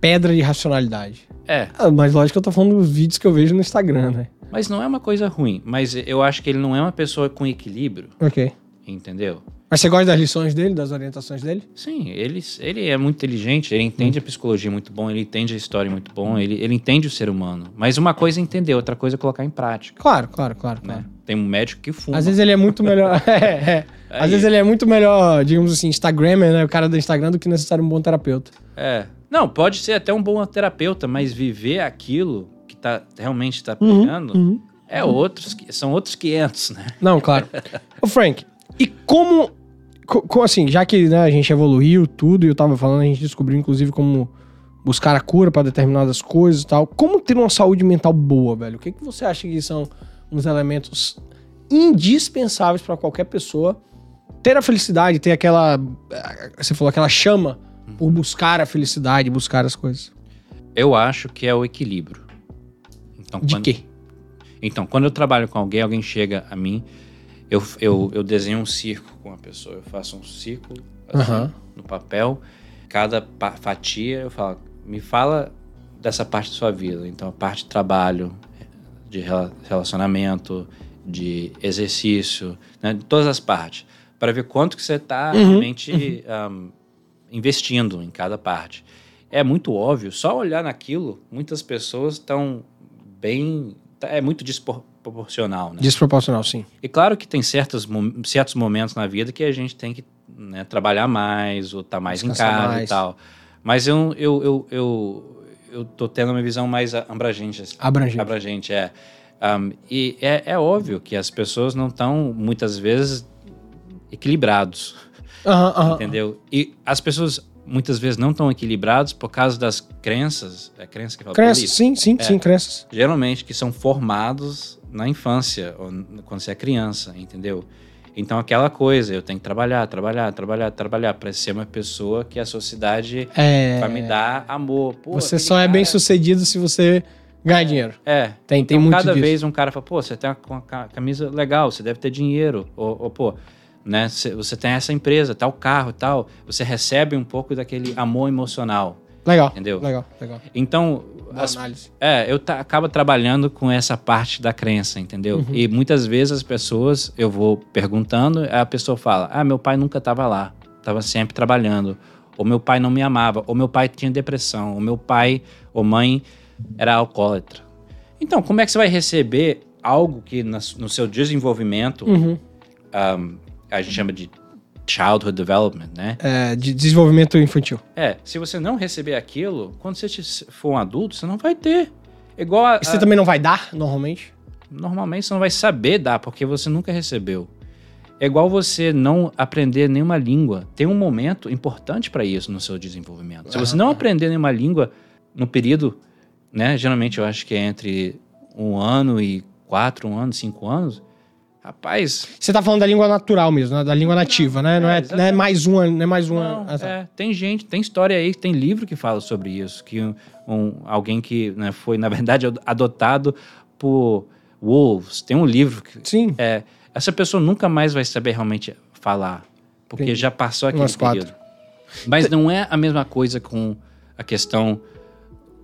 pedra de racionalidade. É, Ah, mas lógico que eu tô falando dos vídeos que eu vejo no Instagram, né? mas não é uma coisa ruim. Mas eu acho que ele não é uma pessoa com equilíbrio, Ok. entendeu? Mas você gosta das lições dele, das orientações dele? Sim, ele, ele é muito inteligente, ele entende a psicologia muito bom, ele entende a história muito bom, ele, ele entende o ser humano. Mas uma coisa é entender, outra coisa é colocar em prática. Claro, claro, claro, Né? claro. Tem um médico que fuma. Às vezes ele é muito melhor. é, é. Às vezes ele é muito melhor, digamos assim, Instagrammer, né? O cara do Instagram do que necessário um bom terapeuta. É, Não, pode ser até um bom terapeuta, mas viver aquilo que tá, realmente tá Uhum, pegando uhum. é outros, são outros 500, né? Não, claro. Ô, Frank, e como, co- co- assim, já que né, a gente evoluiu tudo, e eu tava falando, a gente descobriu, inclusive, como buscar a cura para determinadas coisas e tal. Como ter uma saúde mental boa, velho? O que, que você acha que são uns elementos indispensáveis para qualquer pessoa ter a felicidade, ter aquela, eh, você falou, aquela chama por buscar a felicidade, buscar as coisas? Eu acho que é o equilíbrio. Então, De quando- quê? Então, quando eu trabalho com alguém, alguém chega a mim, eu, eu, eu desenho um círculo com a pessoa. Eu faço um círculo assim, no papel. Cada fatia eu falo, me fala dessa parte da sua vida. Então, a parte de trabalho, de rela- relacionamento, de exercício, né, de todas as partes. Para ver quanto que você está Uhum, realmente um, investindo em cada parte. É muito óbvio, só olhar naquilo, muitas pessoas estão bem. É muito desproporcional, né? Desproporcional, sim. E claro que tem certos, certos momentos na vida que a gente tem que né, trabalhar mais, ou estar mais em Descansar casa mais. e tal. Mas eu, eu, eu, eu, eu tô tendo uma visão mais abrangente. assim. Abrangente. Abrangente, é. Um, e é, é óbvio que as pessoas não estão, muitas vezes, equilibrados, Aham, aham. entendeu? E as pessoas, muitas vezes, não estão equilibradas por causa das crenças, é crença que fala Crenças, sim, sim, É. sim, crenças. geralmente que são formados na infância, ou quando você é criança, entendeu? Então aquela coisa, eu tenho que trabalhar, trabalhar, trabalhar, trabalhar para ser uma pessoa que a sociedade É, vai me dar amor. Pô, você só é bem cara- sucedido se você ganhar dinheiro. É. Tem, tem Então, muito cada disso. vez um cara fala, pô, você tem uma ca- camisa legal, você deve ter dinheiro, ou, ou, pô, né, cê- você tem essa empresa, tal carro tal, você recebe um pouco daquele amor emocional, Legal, entendeu? legal, legal. Então, as, análise. É, eu acabo trabalhando com essa parte da crença, entendeu? E muitas vezes as pessoas, eu vou perguntando, a pessoa fala: Ah, meu pai nunca estava lá, estava sempre trabalhando. Ou meu pai não me amava, ou meu pai tinha depressão, ou meu pai ou mãe era alcoólatra. Então, como é que você vai receber algo que no seu desenvolvimento, Uhum. um, a gente chama de childhood development, né? É, de desenvolvimento infantil. É, se você não receber aquilo, quando você for um adulto, você não vai ter. Igual a, E você a- também não vai dar, normalmente? normalmente você não vai saber dar, porque você nunca recebeu. É igual você não aprender nenhuma língua. Tem um momento importante para isso no seu desenvolvimento. Se você não aprender nenhuma língua no período, né? Geralmente eu acho que é entre um ano e quatro, um ano, cinco anos. Rapaz, Você tá falando da língua natural mesmo, né? da língua nativa, né? Não é, é, não é mais uma, não é mais uma. Não, Ah, tá. é, tem gente, tem história aí, tem livro que fala sobre isso, que um, um- alguém que né, foi, na verdade, adotado por wolves. Tem um livro que Sim, é, essa pessoa nunca mais vai saber realmente falar, porque já passou aquele Umas quatro. período. Mas não é a mesma coisa com a questão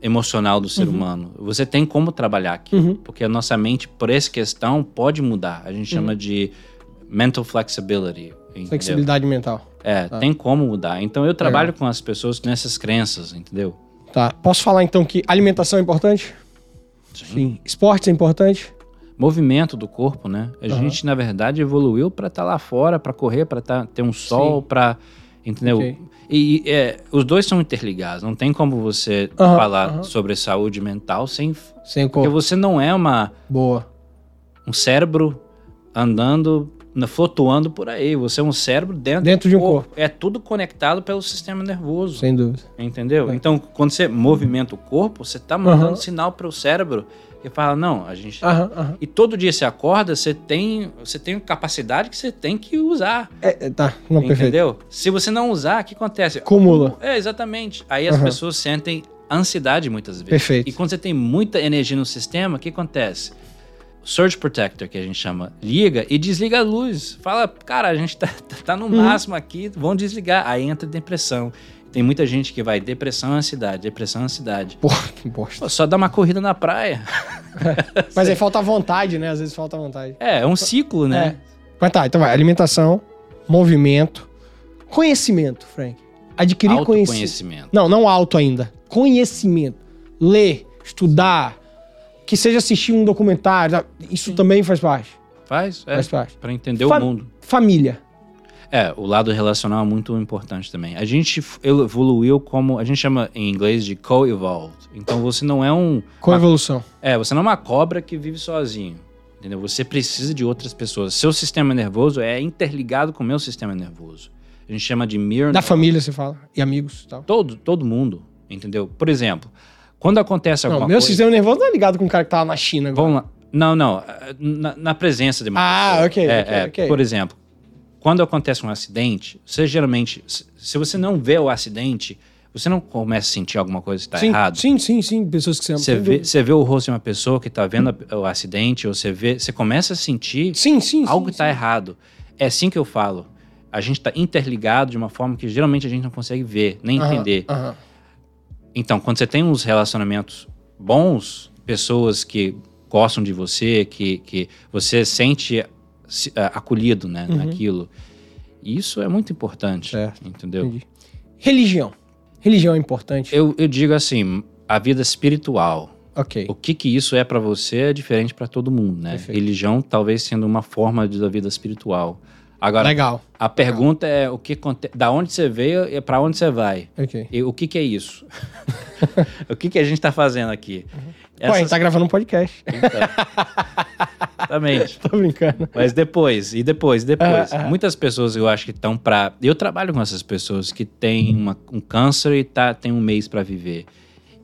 emocional do ser humano. Você tem como trabalhar aqui, Uhum. porque a nossa mente, por essa questão, pode mudar. A gente Uhum. chama de mental flexibility. entendeu? flexibilidade mental. É, Tá. tem como mudar. Então eu trabalho com as pessoas nessas crenças, entendeu? Tá. Posso falar então que alimentação é importante? Sim. Esportes é importante? Movimento do corpo, né? A Aham. gente, na verdade, evoluiu para estar lá fora, para correr, para ter um sol, para entendeu? Ok. E é, os dois são interligados. Não tem como você Aham, falar aham. sobre saúde mental sem Sem porque corpo. você não é uma Boa. um cérebro andando flutuando por aí. Você é um cérebro dentro, Dentro de um corpo. É tudo conectado pelo sistema nervoso. Sem dúvida. Entendeu? É. Então, quando você movimenta o corpo, você tá mandando Aham. sinal para o cérebro que fala: não, a gente. Aham, aham. E todo dia você acorda, você tem, você tem capacidade que você tem que usar. É, é, tá. Não, perfeito. entendeu? Se você não usar, o que acontece? Acumula. É, exatamente. Aí as Aham. pessoas sentem ansiedade muitas vezes. Perfeito. E quando você tem muita energia no sistema, o que acontece? O Surge Protector, que a gente chama, liga e desliga a luz. Fala, cara, a gente tá, tá no Uhum. máximo aqui, vamos desligar. Aí entra depressão. Tem muita gente que vai depressão, ansiedade, depressão, ansiedade. Porra, que bosta. Pô, só dá uma corrida na praia. Mas aí falta vontade, né? Às vezes falta vontade. É, é um ciclo, né? É. Mas tá, então vai. Alimentação, movimento, conhecimento, Frank. Adquirir conhecimento. Não, não alto ainda. Conhecimento. Ler, estudar, que seja assistir um documentário. Isso também faz parte. Faz? É, Faz parte. pra entender Fa- o mundo. Família. É, o lado relacional é muito importante também. A gente evoluiu como. A gente chama em inglês de co-evolved. Então você não é um. Com uma- evolução. É, você não é uma cobra que vive sozinho. Entendeu? Você precisa de outras pessoas. Seu sistema nervoso é interligado com o meu sistema nervoso. A gente chama de mirror. Da família, você fala. E amigos e tal. Todo, todo mundo. Entendeu? Por exemplo, quando acontece Não, alguma meu coisa. sistema nervoso não é ligado com o cara que tava na China agora. Vamos lá. Não, não. Na, na presença de uma Ah, pessoa. ok, É, ok, é, ok. Por exemplo, quando acontece um acidente, você geralmente, se você não vê o acidente, você não começa a sentir alguma coisa que está errado. sim, sim, sim. Pessoas que você. Você vê, você vê o rosto de uma pessoa que está vendo a- o acidente, ou você vê, você começa a sentir Sim, sim, algo sim, está errado. É assim que eu falo. A gente está interligado de uma forma que geralmente a gente não consegue ver, nem entender. Então, quando você tem uns relacionamentos bons, pessoas que gostam de você, que, que você sente se- acolhido né, Uhum. naquilo, isso é muito importante, Certo, entendeu? Entendi. Religião. Religião é importante. Eu, eu digo assim, a vida espiritual, Ok. o que que isso é pra você é diferente pra todo mundo, né? Perfeito. Religião talvez sendo uma forma da vida espiritual. Agora, Legal. a pergunta é o que da onde você veio e pra onde você vai. Ok. E o que que é isso? o que que a gente tá fazendo aqui? Pô, a gente tá gravando um podcast. Exatamente. Tô brincando. Mas depois, e depois, depois. Ah, ah. Muitas pessoas eu acho que estão pra. Eu trabalho com essas pessoas que têm uma- um câncer e tá, tem um mês pra viver.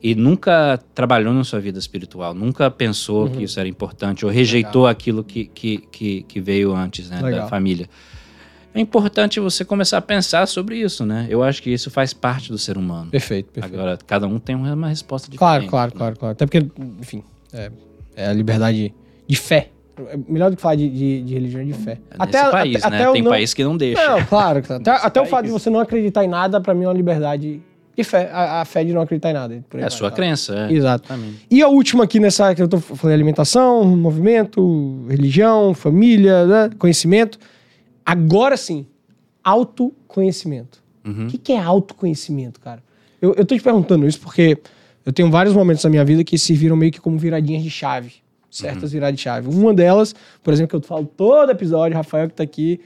E nunca trabalhou na sua vida espiritual, nunca pensou Uhum. que isso era importante, ou rejeitou aquilo que, que, que, que veio antes, né, Legal. da família. É importante você começar a pensar sobre isso, né? Eu acho que isso faz parte do ser humano. Perfeito, perfeito. Agora, cada um tem uma uma resposta diferente. Claro, claro, né? claro, claro. Até porque, enfim, é, é a liberdade de fé. É melhor do que falar de, de, de religião é de fé. Nesse país, até, né? até tem não- país que não deixa. Não, claro. Até, até o fato de você não acreditar em nada, pra mim, é uma liberdade de fé. A, a fé de não acreditar em nada. É a sua tá? crença, é. Exato. Exatamente. E a última aqui nessa que eu tô falando alimentação, movimento, religião, família, né, conhecimento. Agora sim, autoconhecimento. Uhum. O que, que é autoconhecimento, cara? Eu, eu tô te perguntando isso porque eu tenho vários momentos da minha vida que serviram meio que como viradinhas de chave. Certas viradas de chave. Uma delas, por exemplo, que eu falo todo episódio, Rafael que tá aqui.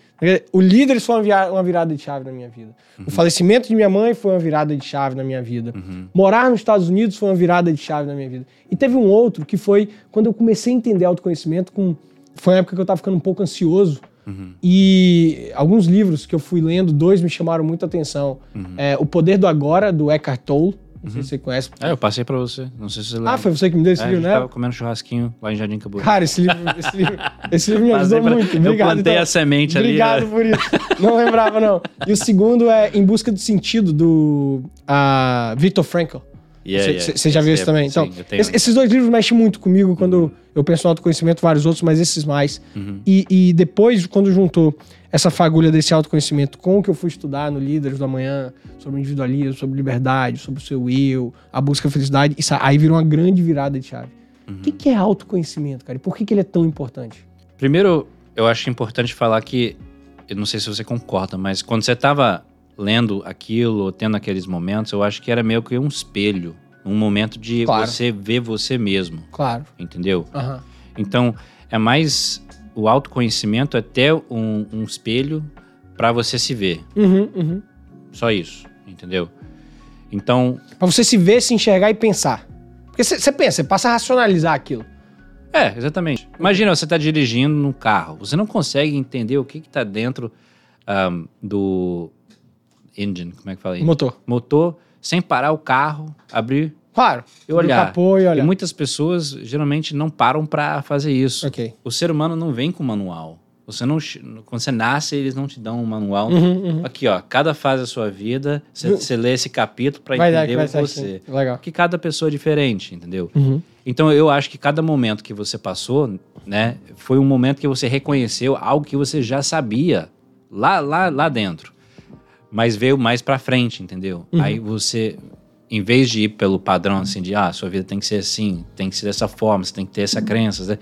O Líderes foi uma, virada de chave na minha vida. O falecimento de minha mãe foi uma virada de chave na minha vida. Morar nos Estados Unidos foi uma virada de chave na minha vida. E teve um outro que foi quando eu comecei a entender autoconhecimento com. Foi uma época que eu tava ficando um pouco ansioso. E alguns livros que eu fui lendo, dois me chamaram muita atenção. É, o Poder do Agora, do Eckhart Tolle. Não sei se você conhece. É, eu passei pra você. Não sei se você lembra. Ah, foi você que me deu esse É, livro, né? tava comendo churrasquinho lá em Jardim Cabo. Cara, esse livro, esse livro, esse livro me ajudou pra- muito. Eu Obrigado. plantei então. a semente ali. Obrigado né? por isso. Não lembrava, não. E o segundo é Em Busca do Sentido, do ah, Viktor Frankl. Yeah, Você yeah. você já viu isso é- também? sim, Então, tenho- esse- esses dois livros mexem muito comigo quando eu penso no autoconhecimento, vários outros, mas esses mais. Uhum. E, e depois, quando juntou essa fagulha desse autoconhecimento com o que eu fui estudar no Líderes da Manhã, sobre individualismo, sobre liberdade, sobre o seu eu, a busca da felicidade, isso aí virou uma grande virada de chave. Uhum. O que, que é autoconhecimento, cara? E por que, que ele é tão importante? Primeiro, eu acho importante falar que, eu não sei se você concorda, mas quando você tava lendo aquilo, tendo aqueles momentos, eu acho que era meio que um espelho. Um momento de Claro. você ver você mesmo, Claro. entendeu? Aham. Então, é mais. O autoconhecimento é ter um, um espelho para você se ver. Uhum, uhum. Só isso, entendeu? Então, Pra você se ver, se enxergar e pensar. Porque você pensa, você passa a racionalizar aquilo. É, exatamente. Imagina, você está dirigindo num carro, você não consegue entender o que está dentro ahm, do engine, como é que fala isso? Motor. Motor, sem parar o carro, abrir Claro. e olhar. O capô e E olhar. muitas pessoas geralmente não param para fazer isso. Ok. O ser humano não vem com manual. Você não, quando você nasce, eles não te dão um manual. Uhum, uhum. Aqui, ó, cada fase da sua vida, você, Uhum. lê esse capítulo para dar, entender ser você. assim. Legal. Porque cada pessoa é diferente, entendeu? Uhum. Então eu acho que cada momento que você passou, né, foi um momento que você reconheceu algo que você já sabia lá lá lá dentro, mas veio mais pra frente, entendeu? Uhum. Aí você, em vez de ir pelo padrão assim de ah, sua vida tem que ser assim, tem que ser dessa forma, você tem que ter essa crença, né?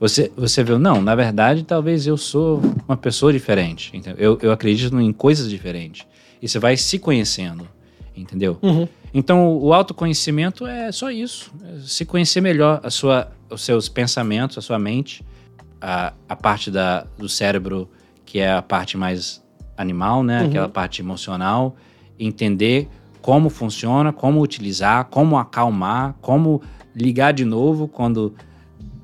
você você viu não, na verdade talvez eu sou uma pessoa diferente, entendeu? Eu, eu acredito em coisas diferentes e você vai se conhecendo, entendeu? Uhum. Então, o autoconhecimento é só isso. É se conhecer melhor a sua, os seus pensamentos, a sua mente, a, a parte da, do cérebro que é a parte mais animal, né? Uhum. Aquela parte emocional, entender como funciona, como utilizar, como acalmar, como ligar de novo quando,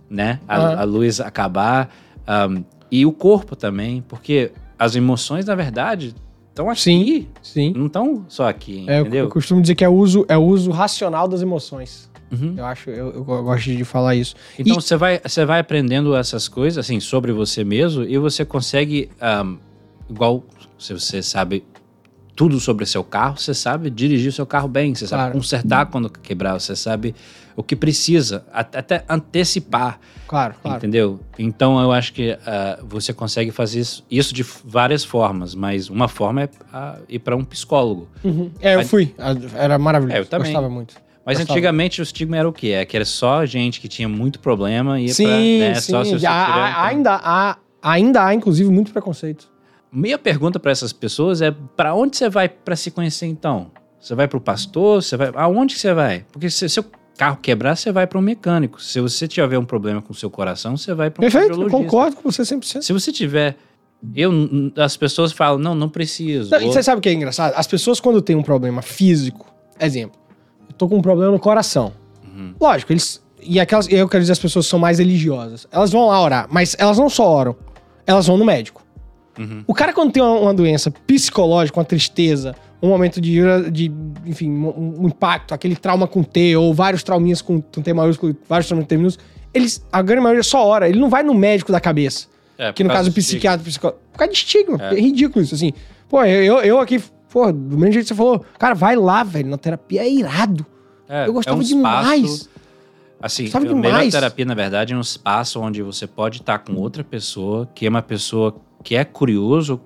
né, a, Aham. a luz acabar. Ahm, e o corpo também, porque as emoções, na verdade, estão aqui. Sim, sim. Não estão só aqui, É, eu, entendeu? eu costumo dizer que é o uso, é o uso racional das emoções. Uhum. Eu acho, eu, eu gosto de falar isso. Então E- você vai, você vai aprendendo essas coisas assim sobre você mesmo e você consegue ahm, igual se você sabe tudo sobre seu carro, você sabe dirigir o seu carro bem, você sabe Claro. consertar quando quebrar, você sabe o que precisa, at- até antecipar, Claro, claro. entendeu? Então eu acho que ah, você consegue fazer isso, isso de várias formas, mas uma forma é ah, ir para um psicólogo. Uhum. É, eu fui. Era maravilhoso. É, eu também. Gostava muito. Mas Gostava. antigamente o estigma era o quê? É que era só gente que tinha muito problema e Sim, pra, né, sim. só se você tiver um há- ainda, há, ainda há, inclusive, muito preconceito. Minha pergunta para essas pessoas é: para onde você vai para se conhecer então? Você vai para o pastor? Você vai aonde que você vai? Porque se seu carro quebrar, você vai para um mecânico. Se você tiver um problema com o seu coração, você vai para um Perfeito, eu concordo com você 100%. Se você tiver eu as pessoas falam: "Não, não preciso". Não, e Ou- você sabe o que é engraçado? As pessoas, quando têm um problema físico, exemplo, eu tô com um problema no coração. Uhum. Lógico, eles. E aquelas. Eu quero dizer, as pessoas são mais religiosas. Elas vão lá orar, mas elas não só oram, elas vão no médico. Uhum. O cara, quando tem uma, uma doença psicológica, uma tristeza, um momento de, de enfim, um, um impacto, aquele trauma com T, ou vários trauminhas com, com T maiúsculo, vários traumas com T minúsculo, eles, a grande maioria só ora. Ele não vai no médico da cabeça. É, Que no caso, o psiquiatra, psicólogo. Por causa de estigma. É. É. ridículo isso, assim. Pô, eu, eu, aqui, pô, do mesmo jeito que você falou, cara, vai lá, velho, na terapia é irado. É, eu gostava é um espaço- demais. Assim, Gostava a melhor terapia, na verdade, é um espaço onde você pode estar com outra pessoa, que é uma pessoa que é curioso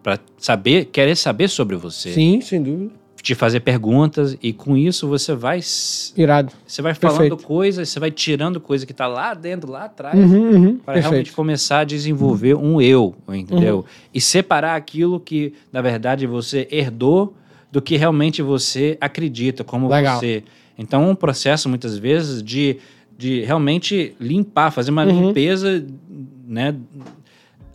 para saber, querer saber sobre você, Sim, sem dúvida. te fazer perguntas e com isso você vai Irado. você vai falando Perfeito. coisas, você vai tirando coisa que tá lá dentro, lá atrás, Uhum, uhum, para realmente começar a desenvolver um eu, entendeu? Uhum. E separar aquilo que na verdade você herdou do que realmente você acredita, como Legal. você. Então, é um processo muitas vezes de, de realmente limpar, fazer uma Uhum. limpeza, né?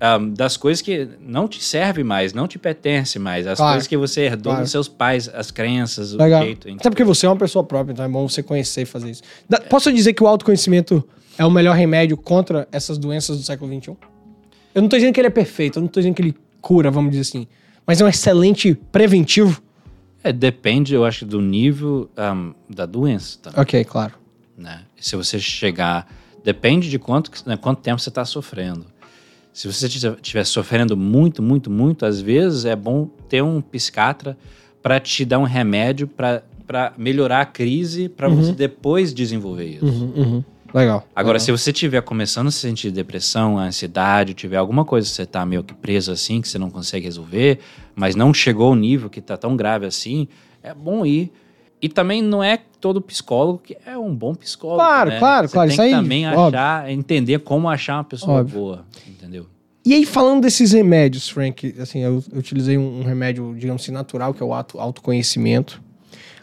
Ah, das coisas que não te servem mais, não te pertencem mais, as Claro. coisas que você herdou Claro. dos seus pais, as crenças, Legal. o jeito. Até porque você é uma pessoa própria, então é bom você conhecer e fazer isso. Da- Posso dizer que o autoconhecimento é o melhor remédio contra essas doenças do século XXI? Eu não tô dizendo que ele é perfeito, eu não tô dizendo que ele cura, vamos dizer assim. Mas é um excelente preventivo. É, depende, eu acho, do nível ah, da doença. Tá? Ok, claro. né? Se você chegar, depende de quanto, né, quanto tempo você está sofrendo. Se você estiver sofrendo muito, muito, muito, às vezes é bom ter um psiquiatra para te dar um remédio para melhorar a crise, para Uhum. você depois desenvolver isso. Uhum, uhum. Legal. Agora, Legal. se você estiver começando a sentir depressão, ansiedade, tiver alguma coisa que você tá meio que preso assim, que você não consegue resolver, mas não chegou ao nível que tá tão grave assim, é bom ir. E também não é todo psicólogo que é um bom psicólogo. Claro, né? claro, você claro, Tem isso que aí, também óbvio. achar, entender como achar uma pessoa Óbvio. boa, entendeu? E aí, falando desses remédios, Frank, assim, eu, eu utilizei um, um remédio, digamos assim, natural, que é o auto, autoconhecimento.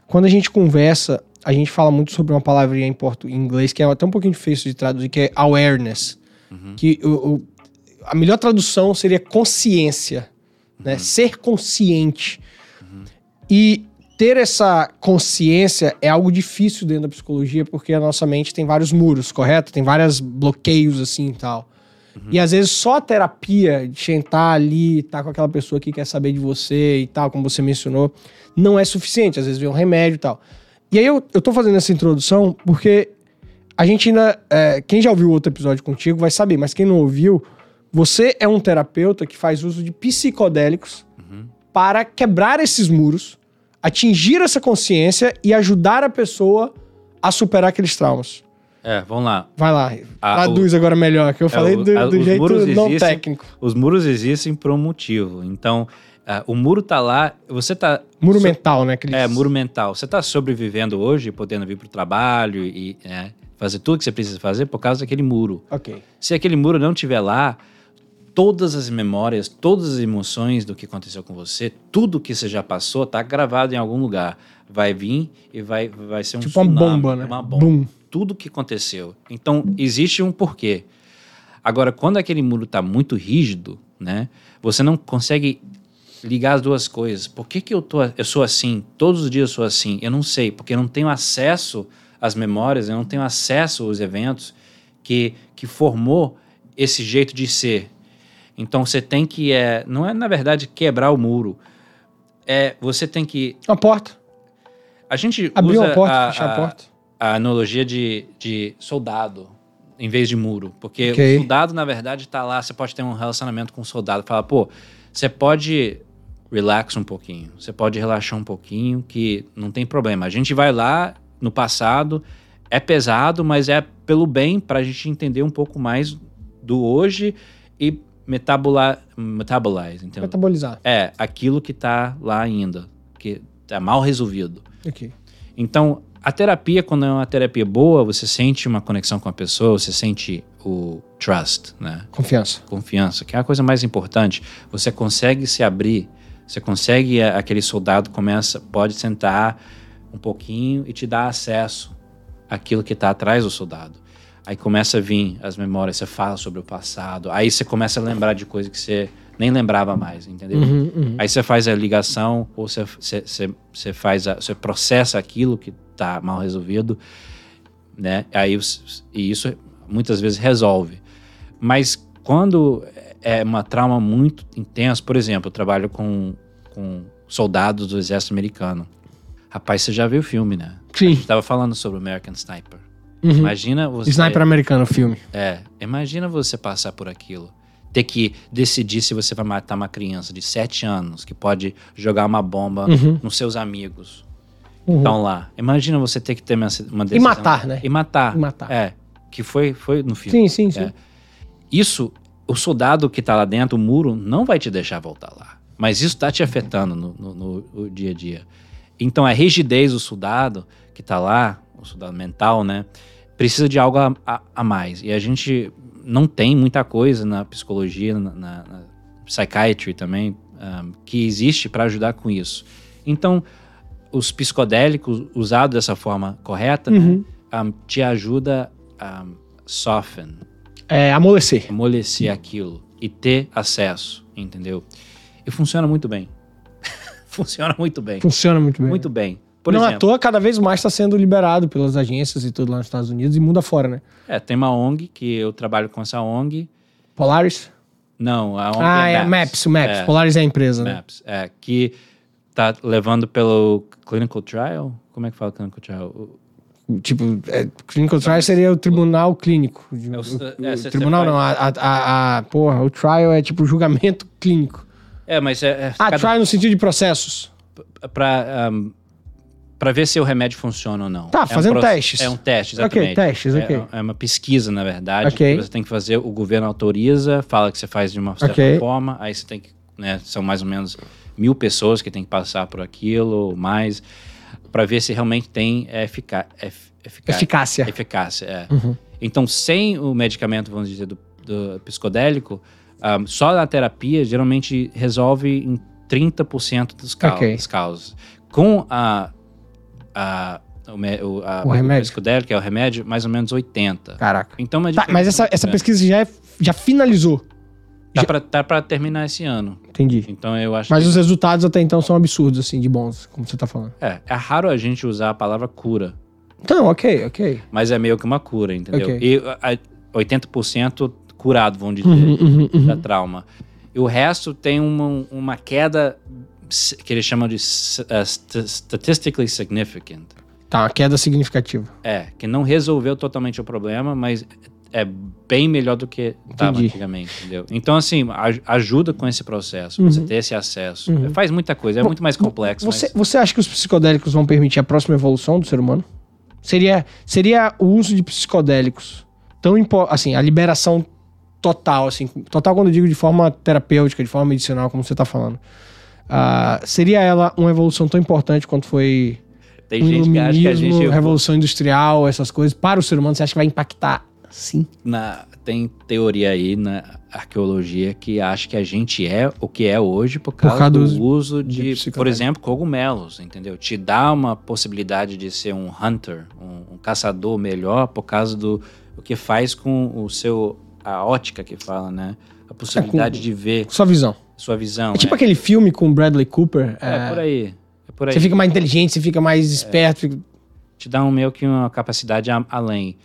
Quando a gente conversa, a gente fala muito sobre uma palavrinha em, portu, em inglês que é até um pouquinho difícil de traduzir, que é awareness. Que o, o- a melhor tradução seria consciência, né? Ser consciente. E ter essa consciência é algo difícil dentro da psicologia, porque a nossa mente tem vários muros, correto? Tem vários bloqueios assim e tal. E às vezes só a terapia, de sentar ali, estar com aquela pessoa que quer saber de você e tal, como você mencionou, não é suficiente. Às vezes vem um remédio e tal. E aí eu, eu tô fazendo essa introdução porque a gente ainda. é, quem já ouviu outro episódio contigo vai saber, mas quem não ouviu, você é um terapeuta que faz uso de psicodélicos para quebrar esses muros, atingir essa consciência e ajudar a pessoa a superar aqueles traumas. É, vamos lá. Vai lá, Ah, traduz agora melhor, que eu falei o- do, a- do os jeito não existem. técnico. Os muros existem por um motivo. Então, ah, o muro tá lá, você tá Muro so- mental, né? eles- É, muro mental. Você está sobrevivendo hoje, podendo vir para o trabalho e né, fazer tudo que você precisa fazer por causa daquele muro. Ok. Se aquele muro não estiver lá, todas as memórias, todas as emoções do que aconteceu com você, tudo que você já passou, tá gravado em algum lugar. Vai vir e vai, vai ser um Tipo uma tsunami, bomba, né? Uma bomba. Bum. Tudo que aconteceu. Então, existe um porquê. Agora, quando aquele muro está muito rígido, né? Você não consegue ligar as duas coisas. Por que, que eu, tô, eu sou assim? Todos os dias eu sou assim? Eu não sei, porque eu não tenho acesso às memórias, eu não tenho acesso aos eventos que, que formou esse jeito de ser. Então você tem que, é, não é na verdade quebrar o muro, é você tem que. Uma porta. A gente Abrir usa uma porta, a, fechar a a- porta. a analogia de, de soldado em vez de muro. Porque Ok. o soldado, na verdade, está lá. Você pode ter um relacionamento com o soldado. Fala, pô, você pode relax um pouquinho. Você pode relaxar um pouquinho, que não tem problema. A gente vai lá no passado, é pesado, mas é pelo bem para a gente entender um pouco mais do hoje e metabula, metabolize, entendeu? Metabolizar. É, aquilo que tá lá ainda, que tá mal resolvido. Então, a terapia, quando é uma terapia boa, você sente uma conexão com a pessoa, você sente o trust, né? Confiança. Confiança, que é a coisa mais importante. Você consegue se abrir, você consegue, a- aquele soldado começa, pode sentar um pouquinho e te dar acesso àquilo que está atrás do soldado. Aí começa a vir as memórias, você fala sobre o passado, aí você começa a lembrar de coisas que você nem lembrava mais, entendeu? Uhum, uhum. Aí você faz a ligação, ou você, você, você, faz a, você processa aquilo que está mal resolvido, né? Aí e isso muitas vezes resolve. Mas quando é uma trauma muito intensa, por exemplo, eu trabalho com, com soldados do exército americano. Rapaz, você já viu o filme, né? Sim. Estava falando sobre o American Sniper. Uhum. Imagina você Sniper americano, filme. é, imagina você passar por aquilo. Ter que decidir se você vai matar uma criança de 7 anos que pode jogar uma bomba Uhum. nos seus amigos. Uhum. Estão lá. Imagina você ter que ter uma, uma E decisão. matar, né? E matar. E matar. É. Que foi, foi no filme. Sim, sim, sim. É. Isso, o soldado que tá lá dentro, o muro, não vai te deixar voltar lá. Mas isso tá te afetando no, no- no- no dia a dia. Então a rigidez do soldado que tá lá, o soldado mental, né? Precisa de algo a, a- a mais. E a gente não tem muita coisa na psicologia, na, na- na psychiatry também, um, que existe para ajudar com isso. Então, os psicodélicos usados dessa forma correta, né, Uhum. um, te ajuda a soften, É, amolecer. amolecer aquilo e ter acesso, entendeu? E funciona muito bem. funciona muito bem. Funciona muito bem. Muito bem. Por não à exemplo, toa, cada vez mais está sendo liberado pelas agências e tudo lá nos Estados Unidos e mundo afora, né? é, tem uma ONG que eu trabalho com essa ONG. Polaris? Não, a ONG ah, é é Maps, o Maps. É. Polaris é a empresa, né? Maps, é, que tá levando pelo clinical trial. Como é que fala clinical trial? Tipo, é, clinical trial seria o tribunal clínico. O, é, o você- tribunal não, a, a, a- a- Porra, o trial é tipo julgamento clínico. É, mas é, é Ah, cada- trial no sentido de processos. pra, um, pra ver se o remédio funciona ou não. Tá, É um fazendo proce- testes. É um teste, Ok, exatamente. testes, É- ok. É, uma pesquisa, na verdade, Ok. você tem que fazer, o governo autoriza, fala que você faz de uma certa Ok. forma, aí você tem que, né, são mais ou menos mil pessoas que tem que passar por aquilo, mais, pra ver se realmente tem efica ef- efica- Eficácia. eficácia. É. Uhum. Então, sem o medicamento, vamos dizer, do, do psicodélico, um, só na terapia geralmente resolve em 30% dos, cau Ok. das causas. Com a, a, o, a- O remédio. que é o remédio, mais ou menos 80. Caraca. Então, uma Tá, mas essa, essa grande. pesquisa já, é- já finalizou. Tá já- pra, tá pra terminar esse ano. Entendi. Então, eu acho Mas que... os resultados até então são absurdos, assim, de bons, como você tá falando. É, é raro a gente usar a palavra cura, Então, ok, ok. mas é meio que uma cura, entendeu? Ok. E a, 80% curado, vamos dizer. Uhum, uhum, uhum. da trauma. E o resto tem uma, uma queda que eles chamam de st- statistically significant. Tá, uma queda significativa. É, que não resolveu totalmente o problema, mas é bem melhor do que estava antigamente, entendeu? Então, assim, aj- ajuda com esse processo, você Uhum. ter esse acesso. Uhum. Faz muita coisa, é Bom, muito mais complexo. Você, mas- você acha que os psicodélicos vão permitir a próxima evolução do ser humano? Seria, seria o uso de psicodélicos tão assim, a liberação total, assim, total quando eu digo de forma terapêutica, de forma medicinal, como você tá falando. Ah, seria ela uma evolução tão importante quanto foi Tem o gente que acha que a iluminismo, gente. revolução industrial, essas coisas, para o ser humano, você acha que vai impactar? Sim. na- tem teoria aí na arqueologia que acha que a gente é o que é hoje por causa, causa do do- uso de de, por exemplo, cogumelos, entendeu? Te dá uma possibilidade de ser um hunter, um, um caçador melhor por causa do o que faz com o seu a ótica que fala, né? A possibilidade de ver Sua visão. Sua visão. É tipo é. aquele filme com Bradley Cooper. É, é, por aí. É por aí. Você fica mais inteligente, você fica mais esperto. fica- te dá um meio que uma capacidade a- além.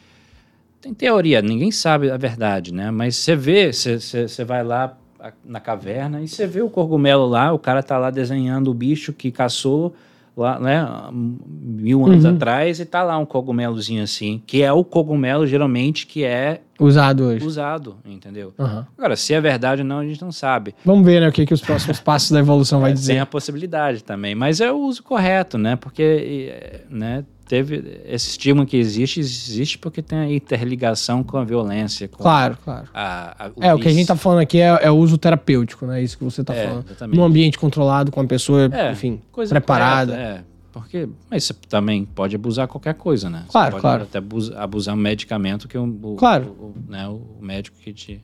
Tem teoria, ninguém sabe a verdade, né? Mas você vê, você- vai lá na caverna e você vê o cogumelo lá, o cara tá lá desenhando o bicho que caçou lá, né, mil anos Uhum. atrás e tá lá um cogumelozinho assim, que é o cogumelo geralmente que é Usado hoje. usado, entendeu? Aham. Agora, se é verdade ou não, a gente não sabe. Vamos ver, né, o que, que os próximos passos da evolução vai É, dizer. Tem a possibilidade também, mas é o uso correto, né? Porque, eh, né, teve esse estigma que existe, existe porque tem a interligação com a violência. Com Claro, claro. a- a- É, o que a gente tá vício. falando aqui é, é o uso terapêutico, né? Isso que você tá É, falando. exatamente. Num ambiente controlado, com a pessoa, É, enfim, preparada. correta, é, porque, mas você também pode abusar qualquer coisa, né? Você Claro, pode claro. até abusar, abusar um medicamento que o, o- Claro. o, o- né, o médico que te...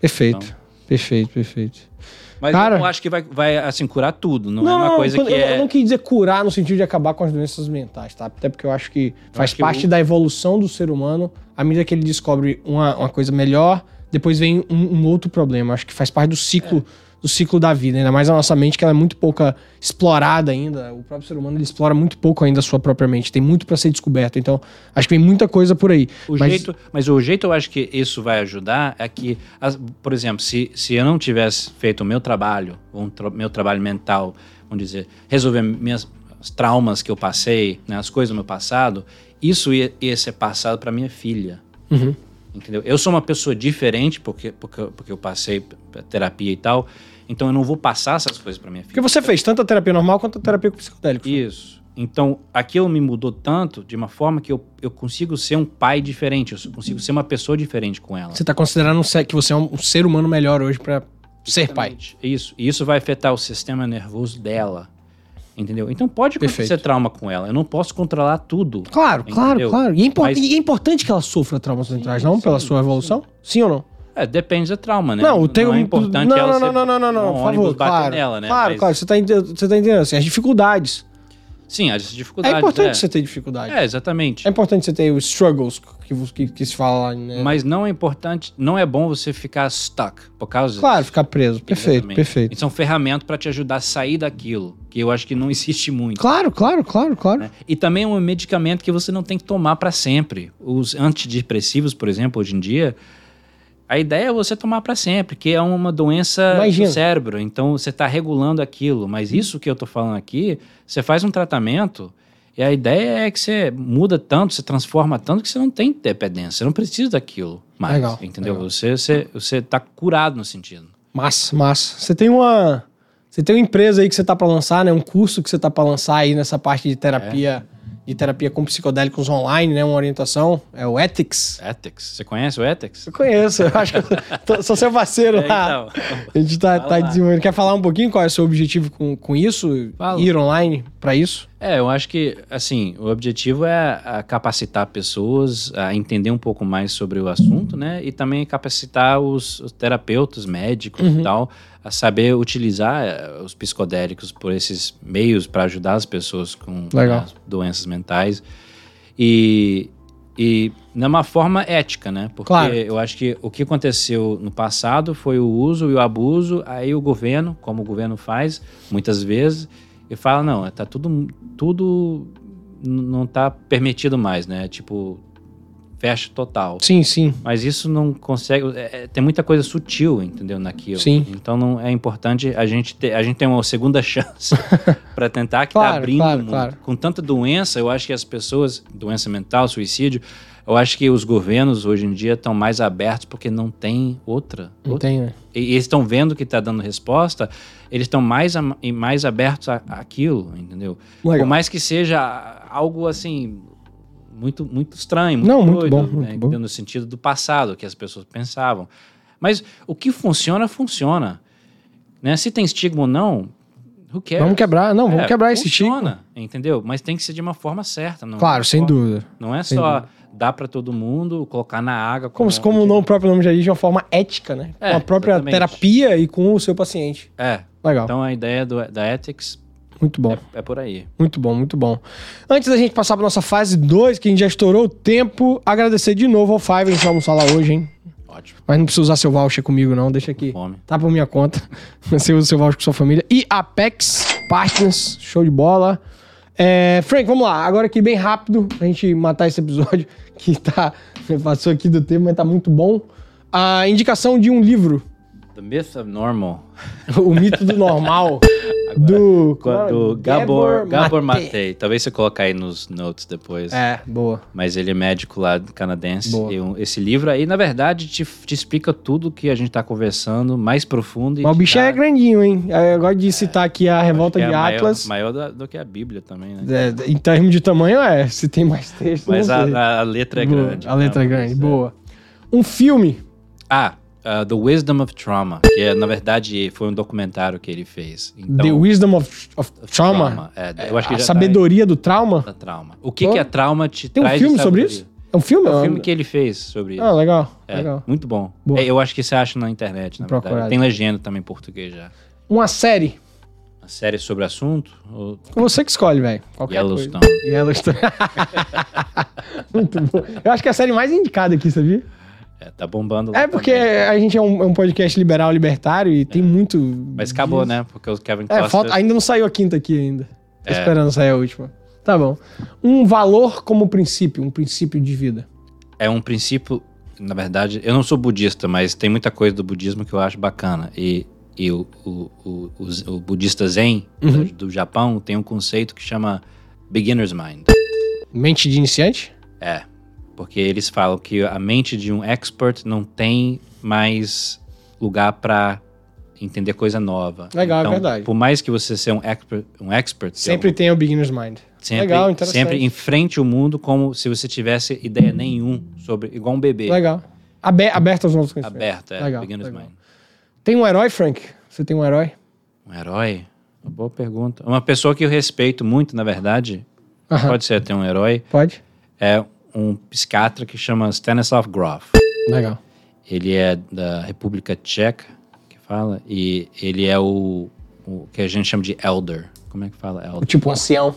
Perfeito. Então. Perfeito, perfeito. Mas Cara- eu não acho que vai, vai, assim, curar tudo. Não, é uma coisa quando- que eu, é... eu não quis dizer curar no sentido de acabar com as doenças mentais, tá? Até porque eu acho que faz acho que parte o- da evolução do ser humano, à medida que ele descobre uma, uma coisa melhor, depois vem um, um outro problema. Acho que faz parte do ciclo, É. do ciclo da vida, ainda mais a nossa mente, que ela é muito pouca explorada ainda. O próprio ser humano ele explora muito pouco ainda a sua própria mente. Tem muito para ser descoberto. Então, acho que vem muita coisa por aí. O Mas- jeito, mas o jeito eu acho que isso vai ajudar é que, por exemplo, se, se eu não tivesse feito o meu trabalho, um tra- meu trabalho mental, vamos dizer, resolver minhas traumas que eu passei, né, as coisas do meu passado, isso ia, ia ser passado para minha filha. Uhum. Entendeu? Eu sou uma pessoa diferente porque, porque, porque eu passei terapia e tal, então eu não vou passar essas coisas para minha filha. Porque você fez tanto a terapia normal quanto a terapia com psicodélico. Isso. Então, aquilo me mudou tanto de uma forma que eu, eu consigo ser um pai diferente, eu consigo ser uma pessoa diferente com ela. Você tá considerando que você é um ser humano melhor hoje para ser pai. Isso. E isso vai afetar o sistema nervoso dela. Entendeu? Então pode acontecer Perfeito. trauma com ela. Eu não posso controlar tudo. Claro, claro, Entendeu? claro. E é, Mas- e é importante que ela sofra traumas mentais, não? Pela sim, sua evolução? Sim, ou não? É, depende do trauma, né? Não, o teu. não é importante não, ela não, ser não, não, não, não, um por ônibus favor. bater Claro, nela, né? claro, Mas- claro. Você tá, ente- você tá entendendo assim, as dificuldades. Sim, as É dificuldades. importante é. você ter dificuldade. É, exatamente. É importante você ter os struggles que, que, que se fala lá, né? Mas não é importante, não é bom você ficar stuck por causa Claro, ficar preso. Perfeito, Exatamente. perfeito. Isso é um ferramenta para te ajudar a sair daquilo, que eu acho que não existe muito. Claro, claro, claro, claro. né? E também é um medicamento que você não tem que tomar para sempre. Os antidepressivos, por exemplo, hoje em dia, a ideia é você tomar para sempre, que é uma doença Imagina. do cérebro. Então você está regulando aquilo. Mas isso que eu tô falando aqui, você faz um tratamento e a ideia é que você muda tanto, você transforma tanto que você não tem dependência, você não precisa daquilo mais. Legal, entendeu? legal. Você, você, você tá curado no sentido. Massa, massa. Você tem uma. Você tem uma empresa aí que você tá para lançar, né? Um curso que você tá para lançar aí nessa parte de terapia, de terapia com psicodélicos online, né? Uma orientação. É o Ethics. Ethics. Você conhece o Ethics? Eu conheço, eu acho que eu tô- sou seu parceiro É, lá. então. A gente tá, tá desenvolvendo. Quer falar um pouquinho qual é o seu objetivo com, com isso? Fala. Ir online para isso? É, eu acho que, assim, o objetivo é a capacitar pessoas a entender um pouco mais sobre o assunto, né? E também capacitar os, os terapeutas, médicos Uhum. e tal, a saber utilizar eh, os psicodélicos por esses meios para ajudar as pessoas com doenças mentais. E, e de uma forma ética, né? Porque Claro. eu acho que o que aconteceu no passado foi o uso e o abuso, aí o governo, como o governo faz muitas vezes, e fala, não, tá tudo, tudo não tá permitido mais, né? Tipo, fecha total. Sim, sim. Mas isso não consegue. é, é, tem muita coisa sutil, entendeu? Naquilo. Sim. Então não é importante a gente ter. A gente tem uma segunda chance para tentar que Claro, tá abrindo claro, o mundo. claro. Com tanta doença, eu acho que as pessoas, doença mental, suicídio, eu acho que os governos hoje em dia estão mais abertos porque não tem outra. Não outra tem, né? e eles estão vendo que está dando resposta, eles estão mais, mais abertos àquilo, entendeu? Legal. Por mais que seja algo assim muito muito estranho, muito Não, muito doido, bom, né? muito bom. No sentido do passado que as pessoas pensavam. Mas o que funciona funciona, né? Se tem estigma ou não, who cares? Vamos quebrar, não, vamos É, quebrar esse estigma. funciona, entendeu? Mas tem que ser de uma forma certa, não é Claro, uma sem forma- dúvida. Não é Sem só dar para todo mundo, colocar na água Como, se- como o nome- o próprio nome já diz, de uma forma ética, né? É, com a própria exatamente. terapia e com o seu paciente. É. Legal. Então a ideia do, da ethics muito bom. é, é por aí. Muito bom, muito bom. Antes da gente passar pra nossa fase 2, que a gente já estourou o tempo, agradecer de novo ao Five, a gente vai almoçar lá hoje, hein? Ótimo. Mas não precisa usar seu voucher comigo, não. Deixa aqui. Fome. Tá por minha conta. Você usa seu voucher com sua família. E Apex Partners, show de bola. É, Frank, vamos lá. Agora aqui bem rápido, pra gente matar esse episódio que tá. Passou aqui do tempo, mas tá muito bom. A indicação de um livro. The Myth of Normal. O mito do normal. Do. é? Do Gabor, Gabor Mate. Mate. Talvez você coloque aí nos notes depois. É, boa. Mas ele é médico lá canadense. Boa. E um- esse livro aí, na verdade, te, te explica tudo que a gente tá conversando, mais profundo. Mas o bicho é grandinho, hein? Eu gosto de citar aqui a revolta é de maior- Atlas. Maior, da- do que a Bíblia também, né? É, em termos de tamanho, é. Se tem mais texto. Mas a, a letra é Boa, grande. A letra é grande, boa. Um filme. Ah, uh, The Wisdom of Trauma, que é, na verdade foi um documentário que ele fez. Então, The Wisdom of, of Trauma. É, eu acho que a já sabedoria do trauma. Tá, da trauma. O que, Oh. que é trauma te Tem um filme sobre isso? É um filme? É um É filme que ele fez sobre isso. Ah, legal. É, legal. muito bom. É, eu acho que você acha na internet, na Vou verdade. procurar. Tem legenda também em português já. Uma série. Uma série sobre assunto? Ou Você que escolhe, velho. Yellowstone. coisa. Yellowstone. Muito bom. Eu acho que é a série mais indicada aqui, sabia? É, tá bombando lá É porque também. a gente é um, é um podcast liberal, libertário e tem muito. Mas acabou, disso. né? Porque o Kevin É, Costner... falta, ainda não saiu a quinta aqui ainda. Tô É. esperando sair a última. Tá bom. Um valor como princípio, um princípio de vida. é um princípio, na verdade, eu não sou budista, mas tem muita coisa do budismo que eu acho bacana. E, e o, o, o, o, o budista Zen Uhum. do, do Japão tem um conceito que chama beginner's mind. Mente de iniciante? É, porque eles falam que a mente de um expert não tem mais lugar para entender coisa nova. Legal, é então, verdade. Por mais que você seja um expert, um expert Sempre tem o beginner's mind. sempre, Legal, interessante. sempre enfrente o mundo como se você tivesse ideia nenhum sobre, igual um bebê. Legal. Abe aberto aos novos conhecimentos. Aberto, é. Legal, beginner's legal. mind. Tem um herói, Frank? Você tem um herói? Um herói? Uma boa pergunta. Uma pessoa que eu respeito muito, na verdade, Aham. pode ser até um herói, Pode? é um psiquiatra que chama Stanislav Grof. Legal. Ele é da República Tcheca, que fala, e ele é o, o que a gente chama de elder. Como é que fala elder? Tipo um ancião.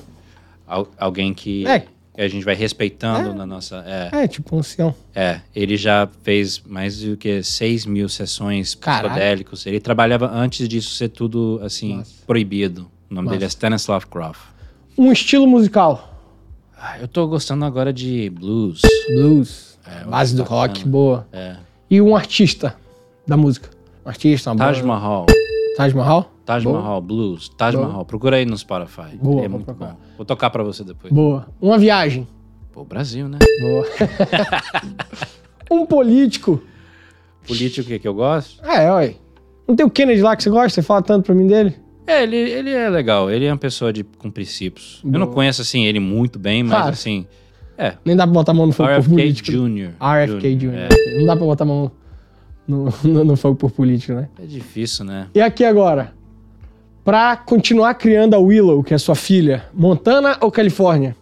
Al- alguém que É. a gente vai respeitando na nossa... É, É, tipo um ancião. é, ele já fez mais do que 6 mil sessões psicodélicos. Ele trabalhava antes disso ser tudo, assim, Massa. proibido. O nome Massa. dele é Stanislav Grof. Um estilo musical. Ah, eu tô gostando agora de blues. Blues. É, Base do bacana. rock, boa. É. E um artista da música. Um artista, uma Taj banda. Mahal. Taj Mahal? Taj Boa. Mahal Blues. Taj Boa. Mahal. Procura aí no Spotify. Boa, é vou muito procurar. bom. Vou tocar pra você depois. Boa. Uma viagem. Pô, Brasil, né? Boa. um político. Político que, que eu gosto? É, olha. Não tem o Kennedy lá que você gosta? Você fala tanto pra mim dele? É, ele, ele é legal. Ele é uma pessoa de, com princípios. Eu não Boa. conheço, assim, ele muito bem, mas, Claro. assim... É. Nem dá pra botar a mão no fogo por RFK político. Jr. RFK Jr. É, Não dá pra botar a mão no, no, no fogo por político, né? é difícil, né? E aqui agora. Pra continuar criando a Willow, que é sua filha, Montana ou Califórnia?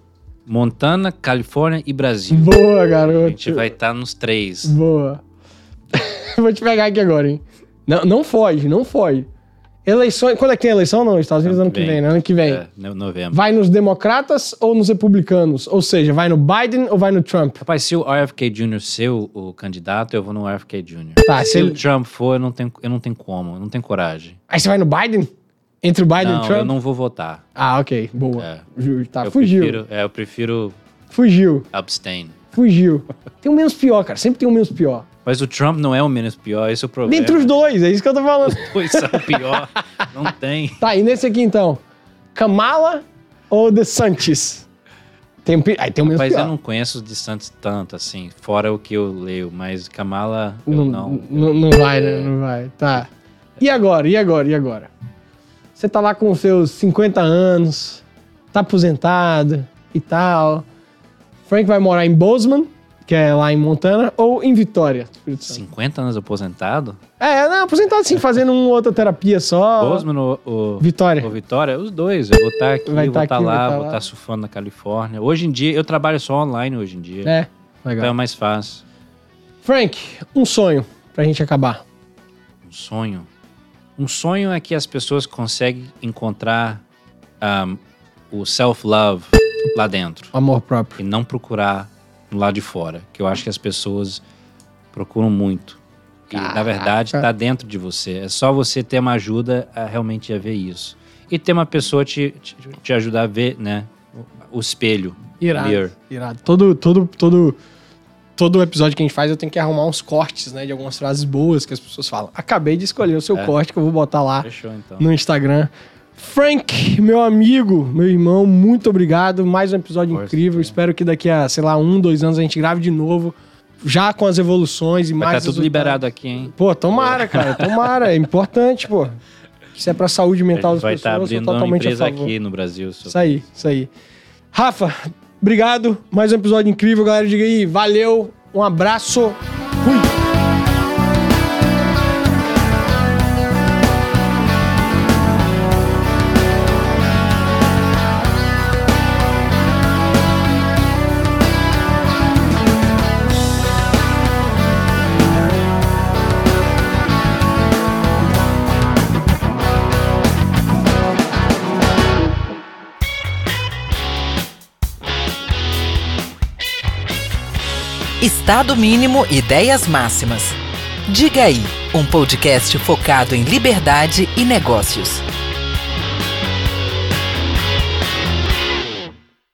Montana, Califórnia e Brasil. Boa, garoto. A gente vai estar nos três. Boa. Vou te pegar aqui agora, hein? Não, não foge, não foge. Eleições. Quando é que tem eleição? Não, Estados Unidos ano que vem, né? Ano que vem. É, no- novembro. Vai nos democratas ou nos republicanos? Ou seja, vai no Biden ou vai no Trump? Rapaz, se o RFK Jr. ser o, o candidato, eu vou no RFK Jr. Tá, se se o ele- Trump for, eu não tenho, eu não tenho como, eu não tenho coragem. Aí você vai no Biden? Entre o Biden e não, o Trump? eu não vou votar. Ah, ok. Boa. É. Tá, eu fugiu. Prefiro, é, eu prefiro Fugiu. abstain. Fugiu. Tem um menos pior, cara. Sempre tem um menos pior. Mas o Trump não é o menos pior, esse é o problema. Dentre os dois, é isso que eu tô falando. Dois são pior. não tem. Tá, e nesse aqui então? Kamala ou DeSantis? Tem, um aí tem um menos Mas pior. eu não conheço os distantes tanto, assim, fora o que eu leio. Mas Kamala, eu Não, não. não, não vai, né? Não vai. Tá. E agora? E agora? E agora? Você tá lá com os seus 50 anos, tá aposentado e tal. Frank vai morar em Bozeman, que é lá em Montana, ou em Vitória, Espírito Santo. 50 anos aposentado? É, não, aposentado sim, fazendo uma outra terapia só. Bozeman ou, ou, Vitória. ou Vitória? Os dois. Eu vou estar aqui, Vai vou tá estar aqui, vai lá, tá vou estar surfando na Califórnia. Hoje em dia, eu trabalho só online hoje em dia. É, Então é legal. mais fácil. Frank, um sonho pra gente acabar. Um sonho. Um sonho é que as pessoas conseguem encontrar ahm, o self-love lá dentro. Amor próprio. e não procurar lado de fora, que eu acho que as pessoas procuram muito. E na verdade está dentro de você. É só você ter uma ajuda a realmente a ver isso. E ter uma pessoa te, te, te ajudar a ver, né? O, o espelho. Irado. Mirror. Irado. Todo, todo, todo, todo episódio que a gente faz, eu tenho que arrumar uns cortes, né? De algumas frases boas que as pessoas falam. Acabei de escolher o seu É. corte que eu vou botar lá Fechou então. no Instagram. Frank, meu amigo, meu irmão, muito obrigado. Mais um episódio incrível. é. Espero que daqui a, sei lá, um, dois anos a gente grave de novo. Já com as evoluções e Vai mais. estar tudo resultados. liberado aqui, hein? Pô, tomara, cara, tomara. É importante, pô. Se é pra saúde mental das vai estar pessoas, eu abrindo sou uma empresa aqui no Brasil. Isso aí, isso aí. Rafa, obrigado. Mais um episódio incrível, galera. Diga aí, valeu. Um abraço. Fui. Estado mínimo, ideias máximas. Diga aí, um podcast focado em liberdade e negócios.